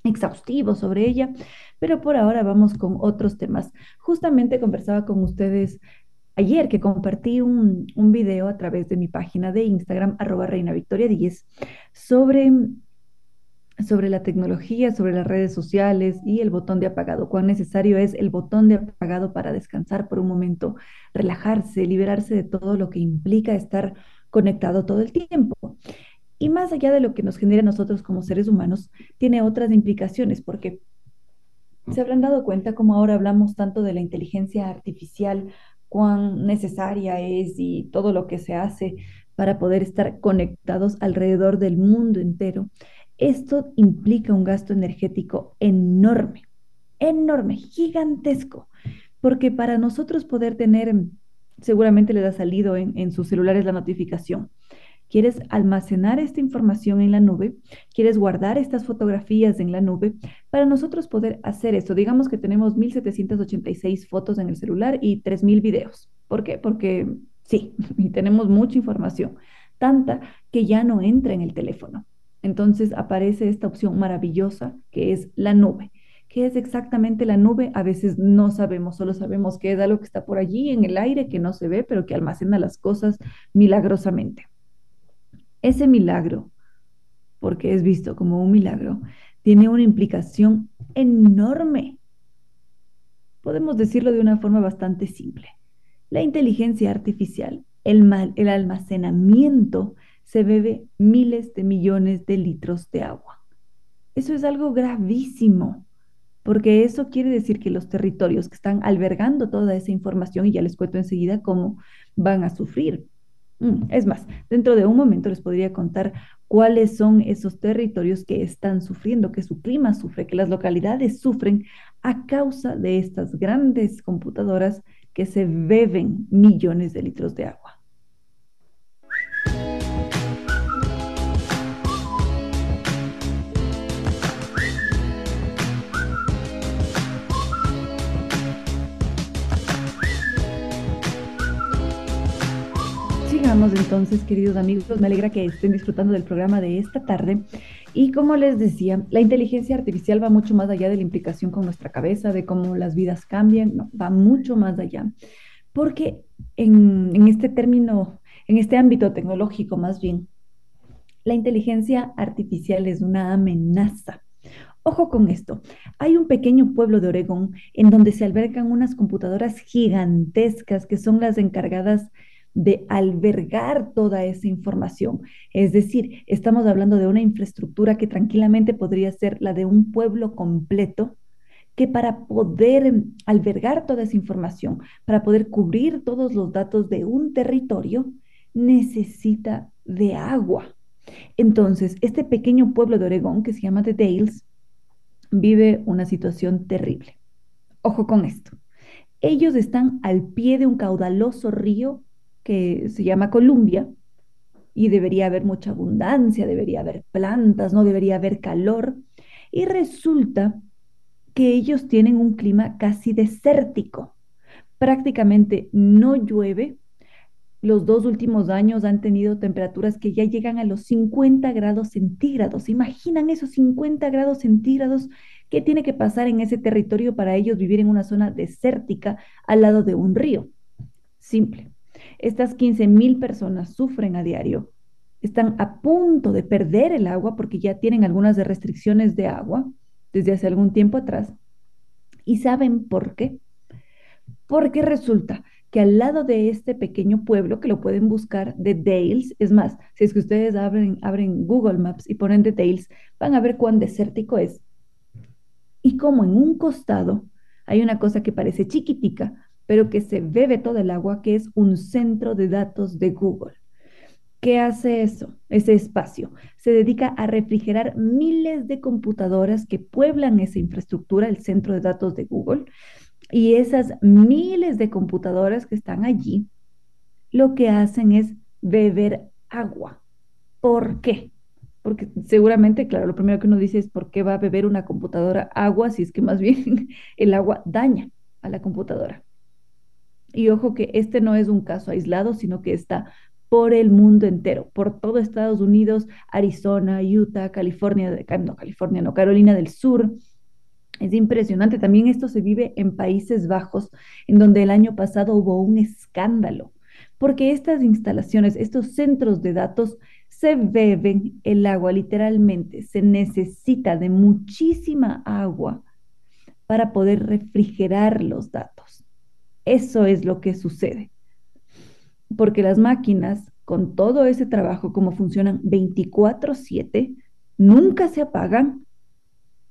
exhaustivo sobre ella, pero por ahora vamos con otros temas. Justamente conversaba con ustedes ayer que compartí un, un video a través de mi página de Instagram, arroba Reina Victoria 10, sobre sobre la tecnología, sobre las redes sociales y el botón de apagado. Cuán necesario es el botón de apagado para descansar por un momento, relajarse, liberarse de todo lo que implica estar conectado todo el tiempo. Y más allá de lo que nos genera nosotros como seres humanos, tiene otras implicaciones, porque se habrán dado cuenta como ahora hablamos tanto de la inteligencia artificial, cuán necesaria es y todo lo que se hace para poder estar conectados alrededor del mundo entero esto implica un gasto energético enorme, enorme, gigantesco, porque para nosotros poder tener, seguramente les ha salido en, en sus celulares la notificación, quieres almacenar esta información en la nube, quieres guardar estas fotografías en la nube, para nosotros poder hacer esto, digamos que tenemos 1786 fotos en el celular y 3000 videos. ¿Por qué? Porque sí, tenemos mucha información, tanta que ya no entra en el teléfono. Entonces aparece esta opción maravillosa que es la nube. ¿Qué es exactamente la nube? A veces no sabemos, solo sabemos que es algo que está por allí en el aire, que no se ve, pero que almacena las cosas milagrosamente. Ese milagro, porque es visto como un milagro, tiene una implicación enorme. Podemos decirlo de una forma bastante simple. La inteligencia artificial, el, el almacenamiento se bebe miles de millones de litros de agua. Eso es algo gravísimo, porque eso quiere decir que los territorios que están albergando toda esa información, y ya les cuento enseguida cómo van a sufrir. Mm, es más, dentro de un momento les podría contar cuáles son esos territorios que están sufriendo, que su clima sufre, que las localidades sufren a causa de estas grandes computadoras que se beben millones de litros de agua. Entonces, queridos amigos. Me alegra que estén disfrutando del programa de esta tarde. Y como les decía, la inteligencia artificial va mucho más allá de la implicación con nuestra cabeza, de cómo las vidas cambian, va mucho más allá. Porque en, en este término, en este ámbito tecnológico más bien, la inteligencia artificial es una amenaza Ojo con esto. Hay un pequeño pueblo de Oregón en donde se albergan unas computadoras gigantescas que son las encargadas de albergar toda esa información. Es decir, estamos hablando de una infraestructura que tranquilamente podría ser la de un pueblo completo, que para poder albergar toda esa información, para poder cubrir todos los datos de un territorio, necesita de agua. Entonces, este pequeño pueblo de Oregón, que se llama The Dales, vive una situación terrible. Ojo con esto. Ellos están al pie de un caudaloso río que se llama Columbia y debería haber mucha abundancia, debería haber plantas, no debería haber calor. Y resulta que ellos tienen un clima casi desértico. Prácticamente no llueve. Los dos últimos años han tenido temperaturas que ya llegan a los 50 grados centígrados. Imaginan esos 50 grados centígrados ¿Qué tiene que pasar en ese territorio para ellos vivir en una zona desértica al lado de un río? Simple. Estas 15 mil personas sufren a diario, están a punto de perder el agua porque ya tienen algunas restricciones de agua desde hace algún tiempo atrás. ¿Y saben por qué? Porque resulta que al lado de este pequeño pueblo, que lo pueden buscar de Dales, es más, si es que ustedes abren, abren Google Maps y ponen Dales, van a ver cuán desértico es y como en un costado hay una cosa que parece chiquitica, pero que se bebe todo el agua, que es un centro de datos de Google. ¿Qué hace eso? Ese espacio se dedica a refrigerar miles de computadoras que pueblan esa infraestructura, el centro de datos de Google. Y esas miles de computadoras que están allí, lo que hacen es beber agua. ¿Por qué? porque seguramente, claro, lo primero que uno dice es por qué va a beber una computadora agua si es que más bien el agua daña a la computadora. Y ojo que este no es un caso aislado, sino que está por el mundo entero, por todo Estados Unidos, Arizona, Utah, California, no California, no, Carolina del Sur. Es impresionante. También esto se vive en Países Bajos, en donde el año pasado hubo un escándalo, porque estas instalaciones, estos centros de datos se beben el agua literalmente, se necesita de muchísima agua para poder refrigerar los datos. Eso es lo que sucede. Porque las máquinas, con todo ese trabajo, como funcionan 24/7, nunca se apagan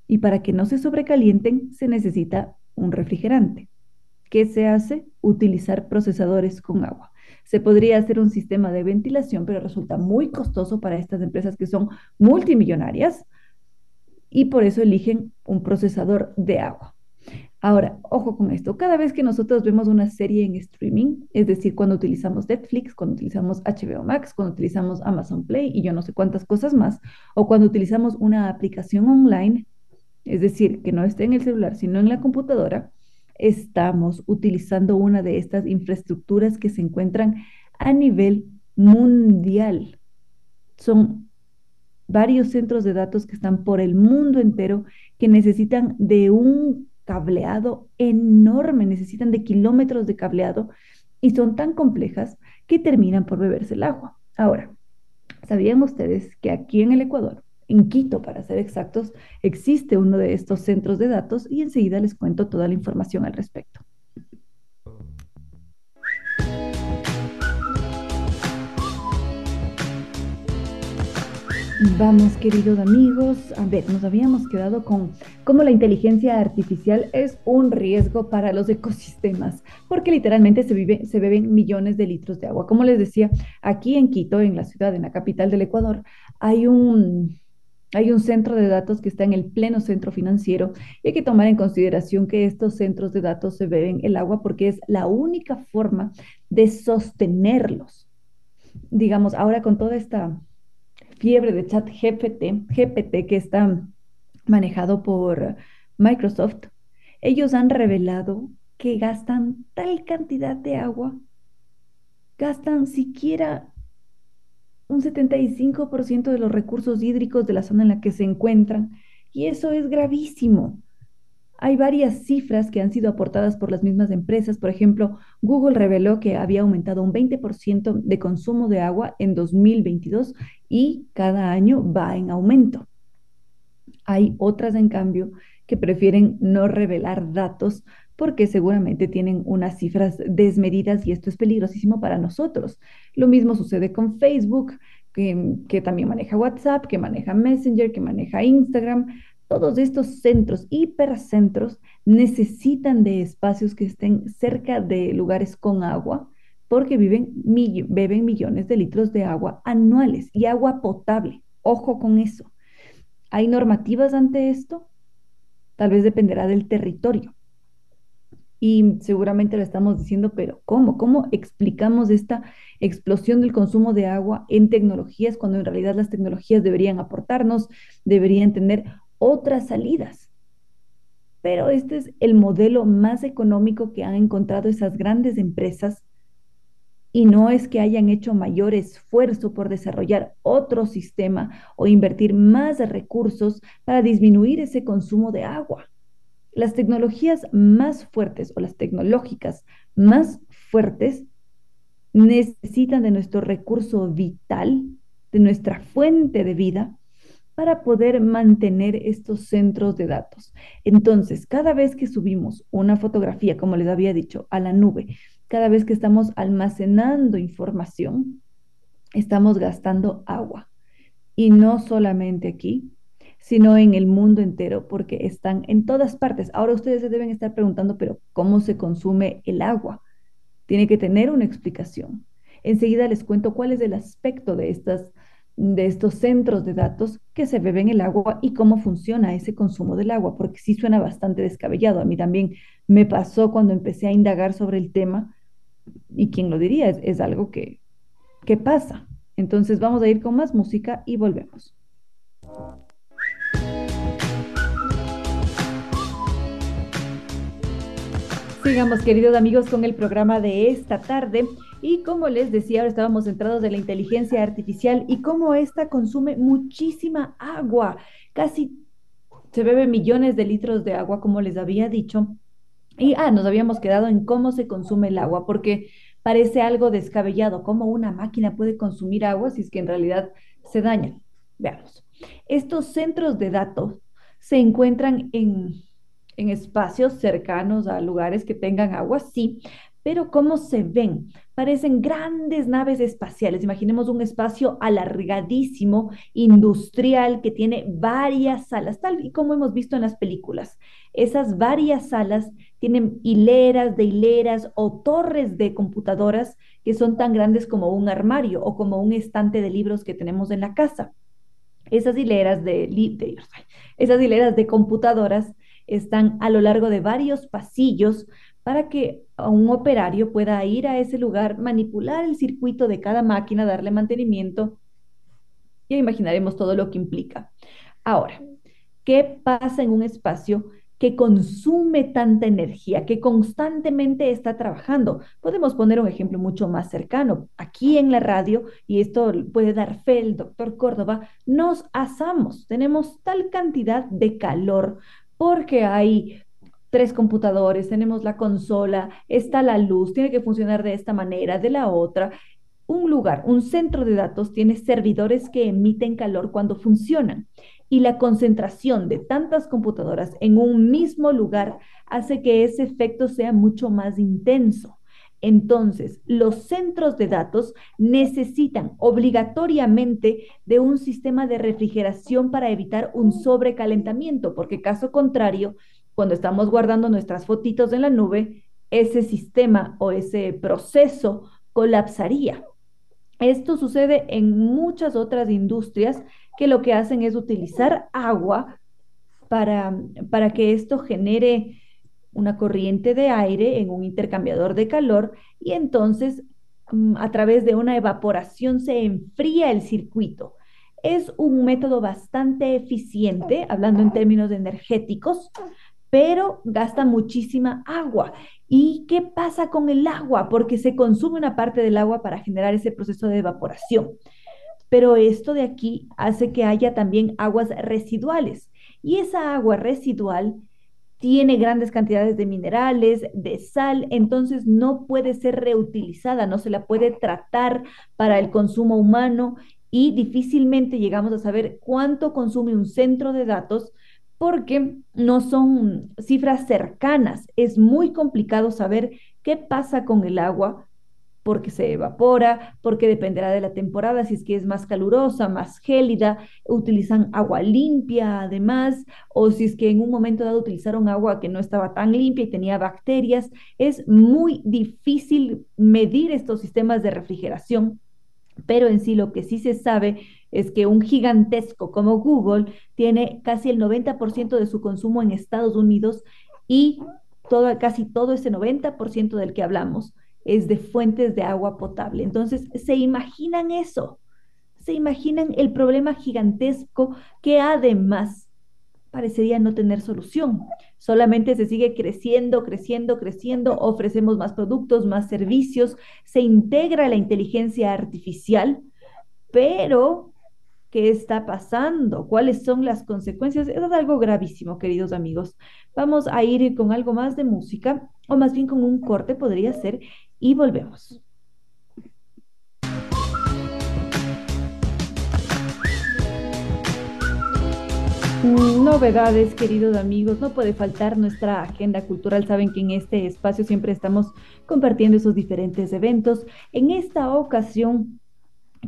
y para que no se sobrecalienten se necesita un refrigerante. ¿Qué se hace? Utilizar procesadores con agua. Se podría hacer un sistema de ventilación, pero resulta muy costoso para estas empresas que son multimillonarias y por eso eligen un procesador de agua. Ahora, ojo con esto, cada vez que nosotros vemos una serie en streaming, es decir, cuando utilizamos Netflix, cuando utilizamos HBO Max, cuando utilizamos Amazon Play y yo no sé cuántas cosas más, o cuando utilizamos una aplicación online, es decir, que no esté en el celular, sino en la computadora, estamos utilizando una de estas infraestructuras que se encuentran a nivel mundial. Son varios centros de datos que están por el mundo entero que necesitan de un cableado enorme, necesitan de kilómetros de cableado y son tan complejas que terminan por beberse el agua. Ahora, ¿sabían ustedes que aquí en el Ecuador en Quito, para ser exactos, existe uno de estos centros de datos y enseguida les cuento toda la información al respecto. Vamos, queridos amigos, a ver, nos habíamos quedado con cómo la inteligencia artificial es un riesgo para los ecosistemas, porque literalmente se, beben millones de litros de agua. Como les decía, aquí en Quito, en la ciudad, en la capital del Ecuador, hay un, hay un centro de datos que está en el pleno centro financiero y hay que tomar en consideración que estos centros de datos se beben el agua porque es la única forma de sostenerlos. Digamos, ahora con toda esta fiebre de chat GPT, GPT que está manejado por Microsoft, ellos han revelado que gastan tal cantidad de agua, gastan siquiera un 75% de los recursos hídricos de la zona en la que se encuentran, y eso es gravísimo. Hay varias cifras que han sido aportadas por las mismas empresas. Por ejemplo, Google reveló que había aumentado un 20% de consumo de agua en 2022 y cada año va en aumento. Hay otras, en cambio, que prefieren no revelar datos porque seguramente tienen unas cifras desmedidas y esto es peligrosísimo para nosotros. Lo mismo sucede con Facebook, que, que, también maneja WhatsApp, que maneja Messenger, que maneja Instagram. Todos estos centros, hipercentros, necesitan de espacios que estén cerca de lugares con agua porque viven, beben millones de litros de agua anuales y agua potable. Ojo con eso. ¿Hay normativas ante esto? Tal vez dependerá del territorio. Y seguramente lo estamos diciendo, pero ¿cómo? ¿Cómo explicamos esta explosión del consumo de agua en tecnologías cuando en realidad las tecnologías deberían aportarnos, deberían tener otras salidas? Pero este es el modelo más económico que han encontrado esas grandes empresas y no es que hayan hecho mayor esfuerzo por desarrollar otro sistema o invertir más recursos para disminuir ese consumo de agua. Las tecnologías más fuertes o las tecnológicas más fuertes necesitan de nuestro recurso vital, de nuestra fuente de vida, para poder mantener estos centros de datos. Entonces, cada vez que subimos una fotografía, como les había dicho, a la nube, cada vez que estamos almacenando información, estamos gastando agua. Y no solamente aquí, sino en el mundo entero, porque están en todas partes. Ahora ustedes se deben estar preguntando, pero ¿cómo se consume el agua? Tiene que tener una explicación. Enseguida les cuento cuál es el aspecto de, estas, de estos centros de datos que se beben el agua y cómo funciona ese consumo del agua, porque sí suena bastante descabellado. A mí también me pasó cuando empecé a indagar sobre el tema y quién lo diría, es, algo que, que pasa. Entonces vamos a ir con más música y volvemos. Sigamos, queridos amigos, con el programa de esta tarde. Y como les decía, ahora estábamos centrados en la inteligencia artificial y cómo esta consume muchísima agua. Casi se bebe millones de litros de agua, como les había dicho. Y ah, nos habíamos quedado en cómo se consume el agua, porque parece algo descabellado, cómo una máquina puede consumir agua si es que en realidad se daña. Veamos. Estos centros de datos se encuentran en, en espacios cercanos a lugares que tengan agua, sí, pero ¿cómo se ven? Parecen grandes naves espaciales. Imaginemos un espacio alargadísimo, industrial, que tiene varias salas, tal y como hemos visto en las películas. Esas varias salas tienen hileras de hileras o torres de computadoras que son tan grandes como un armario o como un estante de libros que tenemos en la casa. Esas hileras de, esas hileras de computadoras están a lo largo de varios pasillos para que un operario pueda ir a ese lugar, manipular el circuito de cada máquina, darle mantenimiento y imaginaremos todo lo que implica. Ahora, ¿qué pasa en un espacio que consume tanta energía, que constantemente está trabajando? Podemos poner un ejemplo mucho más cercano. Aquí en la radio, y esto puede dar fe el doctor Córdoba, nos asamos, tenemos tal cantidad de calor porque hay tres computadores, tenemos la consola, está la luz, tiene que funcionar de esta manera, de la otra. Un lugar, un centro de datos tiene servidores que emiten calor cuando funcionan y la concentración de tantas computadoras en un mismo lugar hace que ese efecto sea mucho más intenso. Entonces, los centros de datos necesitan obligatoriamente de un sistema de refrigeración para evitar un sobrecalentamiento, porque caso contrario, cuando estamos guardando nuestras fotitos en la nube, ese sistema o ese proceso colapsaría. Esto sucede en muchas otras industrias que lo que hacen es utilizar agua para, para que esto genere una corriente de aire en un intercambiador de calor y entonces mm, a través de una evaporación se enfría el circuito. Es un método bastante eficiente, hablando en términos energéticos, pero gasta muchísima agua. ¿Y qué pasa con el agua? Porque se consume una parte del agua para generar ese proceso de evaporación. Pero esto de aquí hace que haya también aguas residuales. Y esa agua residual tiene grandes cantidades de minerales, de sal, entonces no puede ser reutilizada, no se la puede tratar para el consumo humano y difícilmente llegamos a saber cuánto consume un centro de datos porque no son cifras cercanas. Es muy complicado saber qué pasa con el agua porque se evapora, porque dependerá de la temporada, si es que es más calurosa, más gélida, utilizan agua limpia además, o si es que en un momento dado utilizaron agua que no estaba tan limpia y tenía bacterias. Es muy difícil medir estos sistemas de refrigeración, pero en sí lo que sí se sabe es que un gigantesco como Google tiene casi el 90% de su consumo en Estados Unidos y todo, casi todo ese 90% del que hablamos es de fuentes de agua potable. Entonces, ¿se imaginan eso? ¿Se imaginan el problema gigantesco que además parecería no tener solución? Solamente se sigue creciendo, creciendo, creciendo, ofrecemos más productos, más servicios, se integra la inteligencia artificial, pero ¿Qué está pasando? ¿Cuáles son las consecuencias? es algo gravísimo, queridos amigos. Vamos a ir con algo más de música, o más bien con un corte podría ser, y volvemos. Novedades, queridos amigos, no puede faltar nuestra agenda cultural. Saben que en este espacio siempre estamos compartiendo esos diferentes eventos. En esta ocasión,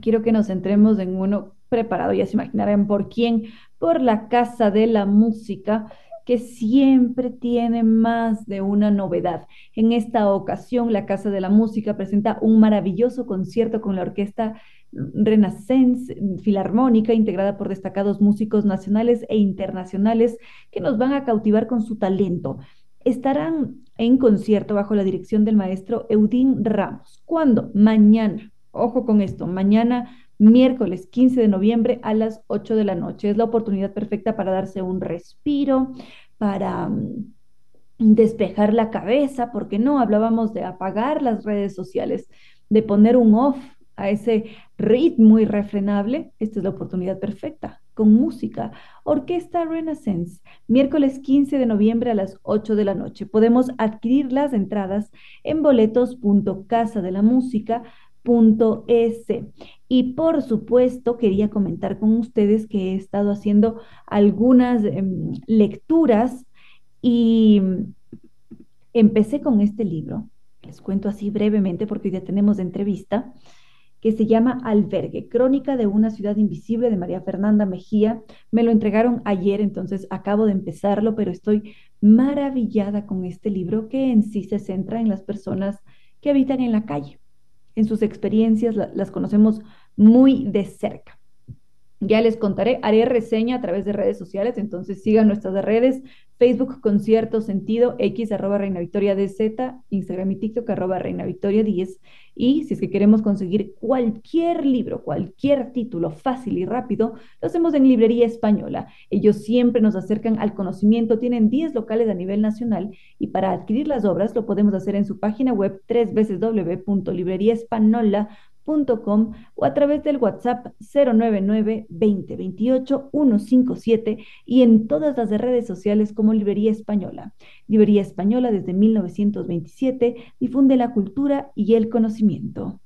quiero que nos centremos en uno preparado, ya se imaginarán por quién, por la Casa de la Música, que siempre tiene más de una novedad. En esta ocasión, la Casa de la Música presenta un maravilloso concierto con la orquesta Renaissance Filarmónica, integrada por destacados músicos nacionales e internacionales que nos van a cautivar con su talento. Estarán en concierto bajo la dirección del maestro Eudín Ramos. ¿Cuándo? Mañana. Ojo con esto, mañana miércoles 15 de noviembre a las 8 de la noche. Es la oportunidad perfecta para darse un respiro, para mm, despejar la cabeza, porque no hablábamos de apagar las redes sociales, de poner un off a ese ritmo irrefrenable. Esta es la oportunidad perfecta con música. Orquesta Renaissance, miércoles 15 de noviembre a las 8 de la noche. Podemos adquirir las entradas en boletos.casadelamusica.es. Y por supuesto, quería comentar con ustedes que he estado haciendo algunas em, lecturas y empecé con este libro. Les cuento así brevemente porque ya tenemos entrevista que se llama Albergue, Crónica de una ciudad invisible de María Fernanda Mejía. Me lo entregaron ayer, entonces acabo de empezarlo, pero estoy maravillada con este libro que en sí se centra en las personas que habitan en la calle. En sus experiencias las conocemos muy de cerca. Ya les contaré, haré reseña a través de redes sociales, entonces sigan nuestras redes, Facebook Concierto Sentido, X arroba Reina Victoria DZ, Instagram y TikTok arroba Reina Victoria 10. Y si es que queremos conseguir cualquier libro, cualquier título fácil y rápido, lo hacemos en Librería Española. Ellos siempre nos acercan al conocimiento, tienen 10 locales a nivel nacional y para adquirir las obras lo podemos hacer en su página web www.libreriaespanola.com o a través del WhatsApp 099 2028 157 y en todas las redes sociales como Librería Española. Librería Española desde 1927 difunde la cultura y el conocimiento.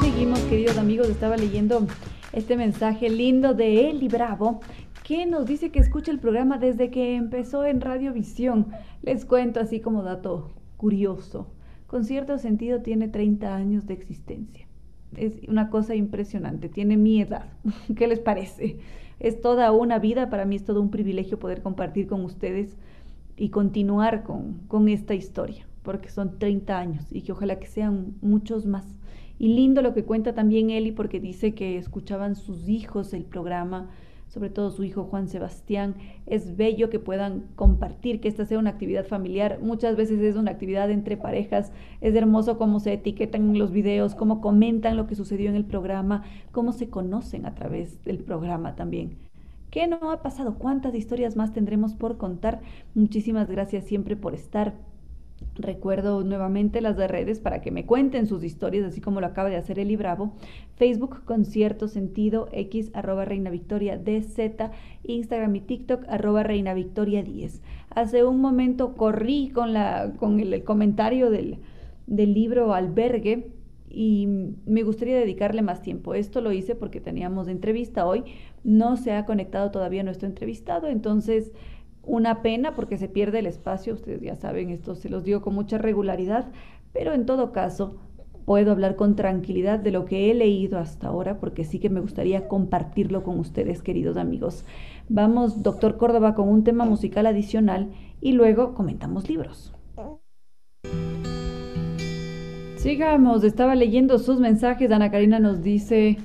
Seguimos, queridos amigos, estaba leyendo este mensaje lindo de Eli Bravo que nos dice que escucha el programa desde que empezó en Radiovisión. Les cuento así como dato curioso. Con cierto sentido tiene 30 años de existencia. Es una cosa impresionante, tiene mi edad. ¿Qué les parece? Es toda una vida, para mí es todo un privilegio poder compartir con ustedes y continuar con, con esta historia, porque son 30 años y que ojalá que sean muchos más. Y lindo lo que cuenta también Eli, porque dice que escuchaban sus hijos el programa, sobre todo su hijo Juan Sebastián. Es bello que puedan compartir, que esta sea una actividad familiar. Muchas veces es una actividad entre parejas. Es hermoso cómo se etiquetan los videos, cómo comentan lo que sucedió en el programa, cómo se conocen a través del programa también. ¿Qué no ha pasado? ¿Cuántas historias más tendremos por contar? Muchísimas gracias siempre por estar Recuerdo nuevamente las de redes para que me cuenten sus historias, así como lo acaba de hacer Eli Bravo. Facebook Concierto Sentido X arroba Reina Victoria DZ, Instagram y TikTok arroba Reina Victoria 10. Hace un momento corrí con, la, con el, comentario del, del libro Albergue y me gustaría dedicarle más tiempo. Esto lo hice porque teníamos entrevista hoy, no se ha conectado todavía nuestro entrevistado, entonces una pena porque se pierde el espacio, ustedes ya saben, esto se los digo con mucha regularidad, pero en todo caso puedo hablar con tranquilidad de lo que he leído hasta ahora porque sí que me gustaría compartirlo con ustedes, queridos amigos. Vamos, doctor Córdoba, con un tema musical adicional y luego comentamos libros. Sigamos, estaba leyendo sus mensajes. Ana Karina nos dice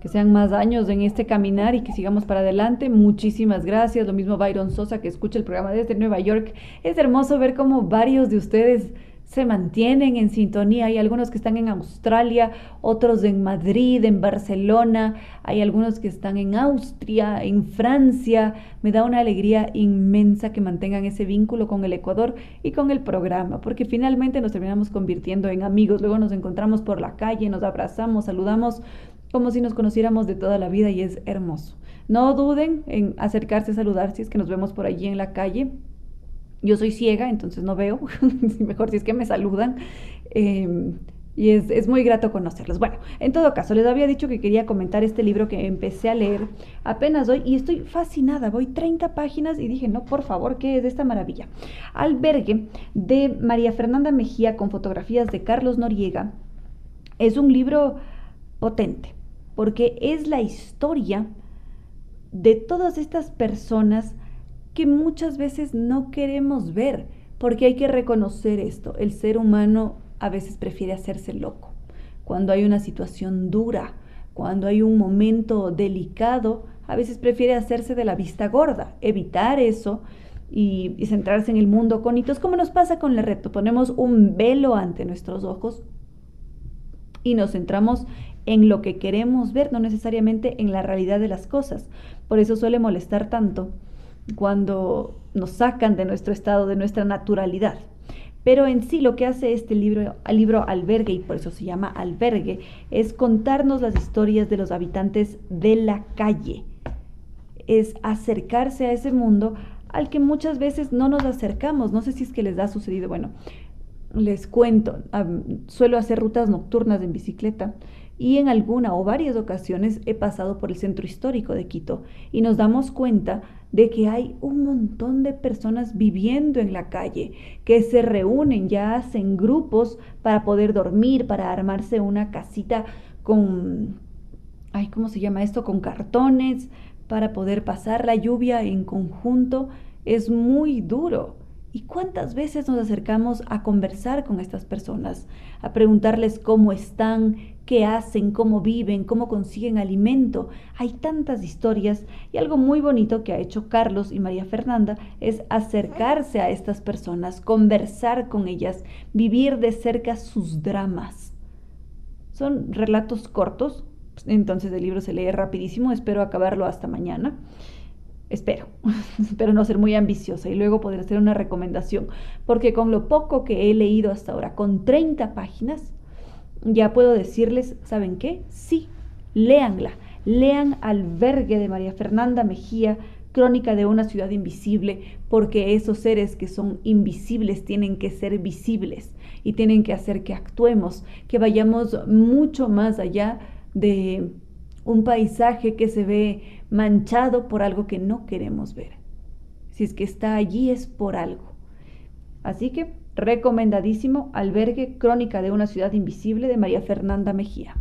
que sean más años en este caminar y que sigamos para adelante. Muchísimas gracias. Lo mismo Byron Sosa que escucha el programa desde Nueva York. Es hermoso ver cómo varios de ustedes se mantienen en sintonía. Hay algunos que están en Australia, otros en Madrid, en Barcelona, hay algunos que están en Austria, en Francia. Me da una alegría inmensa que mantengan ese vínculo con el Ecuador y con el programa, porque finalmente nos terminamos convirtiendo en amigos. Luego nos encontramos por la calle, nos abrazamos, saludamos como si nos conociéramos de toda la vida y es hermoso. No duden en acercarse a saludar si es que nos vemos por allí en la calle. Yo soy ciega, entonces no veo, mejor si es que me saludan. Em, y es, es, muy grato conocerlos. Bueno, en todo caso, les había dicho que quería comentar este libro que empecé a leer apenas hoy y estoy fascinada. Voy 30 páginas y dije, no, por favor, ¿qué es esta maravilla? Albergue de María Fernanda Mejía con fotografías de Carlos Noriega. Es un libro potente porque es la historia de todas estas personas que muchas veces no queremos ver, porque hay que reconocer esto. El ser humano a veces prefiere hacerse loco. Cuando hay una situación dura, cuando hay un momento delicado, a veces prefiere hacerse de la vista gorda, evitar eso y, centrarse en el mundo con hitos, como nos pasa con el reto. Ponemos un velo ante nuestros ojos y nos centramos en lo que queremos ver, no necesariamente en la realidad de las cosas. Por eso suele molestar tanto cuando nos sacan de nuestro estado, de nuestra naturalidad. Pero en sí lo que hace este libro, el libro Albergue, y por eso se llama Albergue, es contarnos las historias de los habitantes de la calle. Es acercarse a ese mundo al que muchas veces no nos acercamos. No sé si es que les ha sucedido. Bueno, les cuento, suelo hacer rutas nocturnas en bicicleta y en alguna o varias ocasiones he pasado por el centro histórico de Quito y nos damos cuenta de que hay un montón de personas viviendo en la calle, que se reúnen, ya hacen grupos para poder dormir, para armarse una casita con, ay, ¿cómo se llama esto? Con cartones, para poder pasar la lluvia en conjunto. Es muy duro. ¿Y cuántas veces nos acercamos a conversar con estas personas, a preguntarles cómo están, qué hacen, cómo viven, cómo consiguen alimento? Hay tantas historias y algo muy bonito que ha hecho Carlos y María Fernanda es acercarse a estas personas, conversar con ellas, vivir de cerca sus dramas. Son relatos cortos, entonces el libro se lee rapidísimo, espero acabarlo hasta mañana. Espero, espero no ser muy ambiciosa y luego poder hacer una recomendación, porque con lo poco que he leído hasta ahora, con 30 páginas, ya puedo decirles, ¿saben qué? Sí, léanla, lean Albergue de María Fernanda Mejía, Crónica de una ciudad invisible, porque esos seres que son invisibles tienen que ser visibles y tienen que hacer que actuemos, que vayamos mucho más allá de un paisaje que se ve manchado por algo que no queremos ver. Si es que está allí es por algo. Así que recomendadísimo Albergue Crónica de una ciudad invisible de María Fernanda Mejía.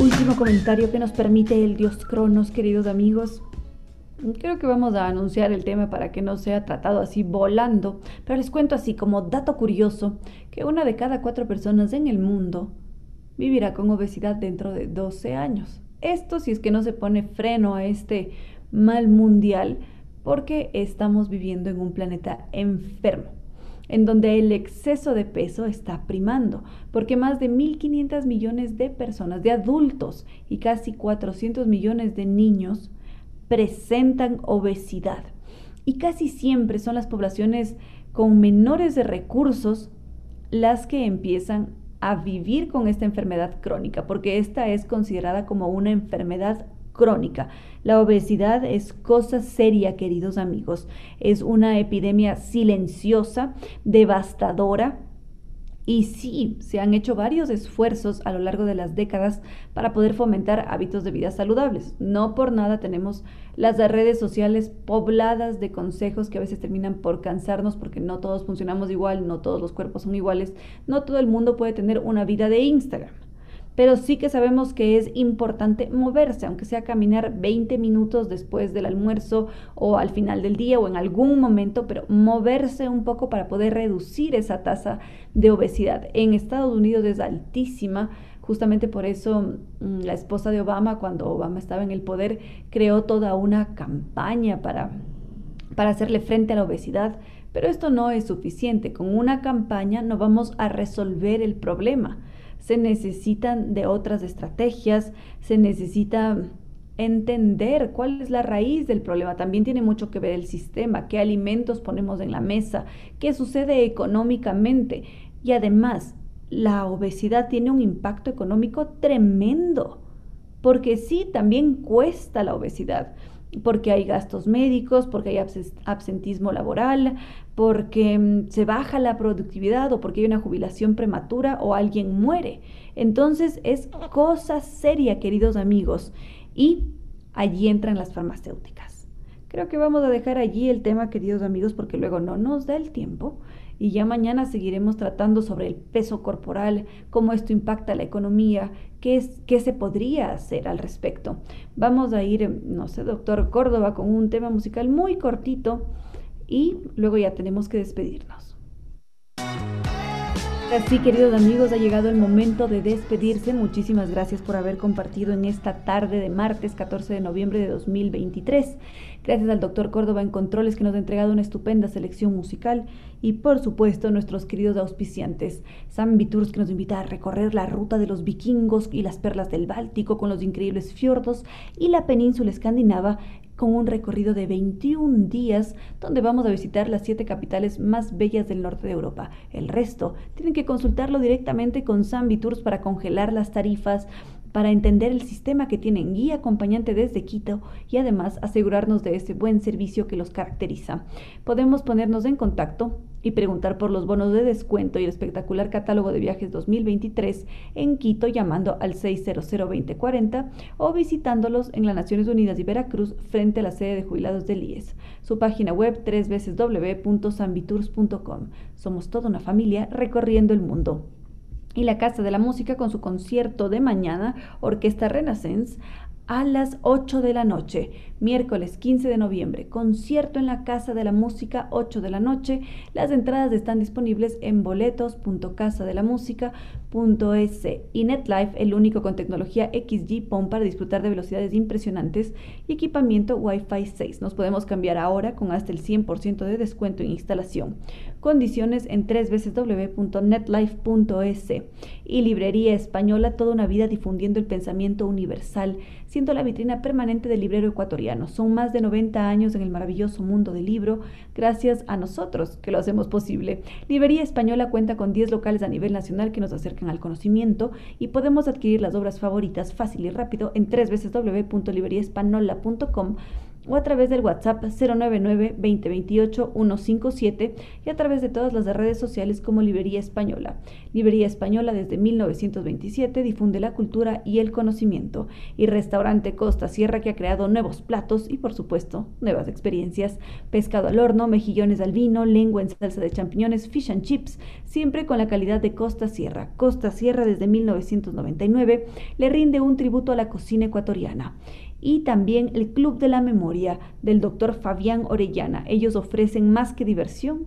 Último comentario que nos permite el dios Cronos, queridos amigos. Creo que vamos a anunciar el tema para que no sea tratado así volando, pero les cuento así como dato curioso que una de cada cuatro personas en el mundo vivirá con obesidad dentro de 12 años. Esto si es que no se pone freno a este mal mundial porque estamos viviendo en un planeta enfermo en donde el exceso de peso está primando, porque más de 1.500 millones de personas, de adultos y casi 400 millones de niños presentan obesidad. Y casi siempre son las poblaciones con menores de recursos las que empiezan a vivir con esta enfermedad crónica, porque esta es considerada como una enfermedad crónica. La obesidad es cosa seria, queridos amigos. Es una epidemia silenciosa, devastadora, y sí, se han hecho varios esfuerzos a lo largo de las décadas para poder fomentar hábitos de vida saludables. No por nada tenemos las redes sociales pobladas de consejos que a veces terminan por cansarnos porque no todos funcionamos igual, no todos los cuerpos son iguales, no todo el mundo puede tener una vida de Instagram pero sí que sabemos que es importante moverse, aunque sea caminar 20 minutos después del almuerzo o al final del día o en algún momento, pero moverse un poco para poder reducir esa tasa de obesidad. En Estados Unidos es altísima. Justamente por eso mm, la esposa de Obama, cuando Obama estaba en el poder, creó toda una campaña para, para hacerle frente a la obesidad. Pero esto no es suficiente. Con una campaña no vamos a resolver el problema se necesitan de otras estrategias, se necesita entender cuál es la raíz del problema. También tiene mucho que ver el sistema, qué alimentos ponemos en la mesa, qué sucede económicamente. Y además, la obesidad tiene un impacto económico tremendo, porque sí, también cuesta la obesidad porque hay gastos médicos, porque hay absentismo laboral, porque mm, se baja la productividad o porque hay una jubilación prematura o alguien muere. Entonces es cosa seria, queridos amigos. Y allí entran las farmacéuticas. Creo que vamos a dejar allí el tema, queridos amigos, porque luego no nos da el tiempo y ya mañana seguiremos tratando sobre el peso corporal, cómo esto impacta la economía, qué, es, qué se podría hacer al respecto. Vamos a ir, no sé, doctor Córdoba, con un tema musical muy cortito y luego ya tenemos que despedirnos. Así, queridos amigos, ha llegado el momento de despedirse. Muchísimas gracias por haber compartido en esta tarde de martes 14 de noviembre de 2023. Gracias al doctor Córdoba en Controles que nos ha entregado una estupenda selección musical y por supuesto nuestros queridos auspiciantes. Sam Viturs que nos invita a recorrer la ruta de los vikingos y las perlas del Báltico con los increíbles fiordos y la península escandinava con un recorrido de 21 días donde vamos a visitar las siete capitales más bellas del norte de Europa. El resto tienen que consultarlo directamente con Sambi Tours para congelar las tarifas, para entender el sistema que tienen guía acompañante desde Quito y además asegurarnos de ese buen servicio que los caracteriza. Podemos ponernos en contacto y preguntar por los bonos de descuento y el espectacular catálogo de viajes 2023 en Quito llamando al 600-2040 o visitándolos en las Naciones Unidas y Veracruz frente a la sede de jubilados del IES. Su página web www.sambitours.com. Somos toda una familia recorriendo el mundo y la Casa de la Música con su concierto de mañana, Orquesta Renaissance, a las 8 de la noche, miércoles 15 de noviembre, concierto en la Casa de la Música, 8 de la noche. Las entradas están disponibles en boletos.casadelamusica.es y NetLife, el único con tecnología XG POM para disfrutar de velocidades impresionantes y equipamiento Wi-Fi 6. Nos podemos cambiar ahora con hasta el 100% de descuento en instalación. Condiciones en www.netlife.es y Librería Española, toda una vida difundiendo el pensamiento universal la vitrina permanente del librero ecuatoriano. Son más de 90 años en el maravilloso mundo del libro, gracias a nosotros que lo hacemos posible. Librería Española cuenta con 10 locales a nivel nacional que nos acercan al conocimiento y podemos adquirir las obras favoritas fácil y rápido en www.libreriaespanola.com o a través del WhatsApp 099-2028-157 y a través de todas las redes sociales como Librería Española. Librería Española desde 1927 difunde la cultura y el conocimiento y Restaurante Costa Sierra que ha creado nuevos platos y por supuesto nuevas experiencias. Pescado al horno, mejillones al vino, lengua en salsa de champiñones, fish and chips, siempre con la calidad de Costa Sierra. Costa Sierra desde 1999 le rinde un tributo a la cocina ecuatoriana y también el Club de la Memoria del doctor Fabián Orellana. Ellos ofrecen más que diversión,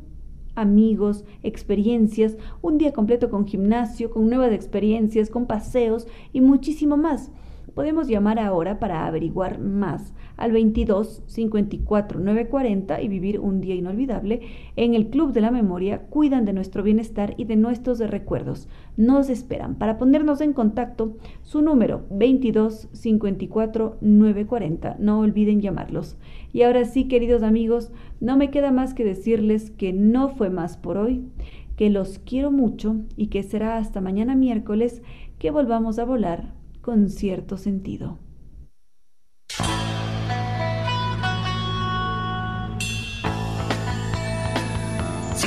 amigos, experiencias, un día completo con gimnasio, con nuevas experiencias, con paseos y muchísimo más. Podemos llamar ahora para averiguar más al 22 54 940 y vivir un día inolvidable. En el Club de la Memoria cuidan de nuestro bienestar y de nuestros recuerdos. Nos esperan para ponernos en contacto. Su número 22 54 940. No olviden llamarlos. Y ahora sí, queridos amigos, no me queda más que decirles que no fue más por hoy, que los quiero mucho y que será hasta mañana miércoles que volvamos a volar con cierto sentido.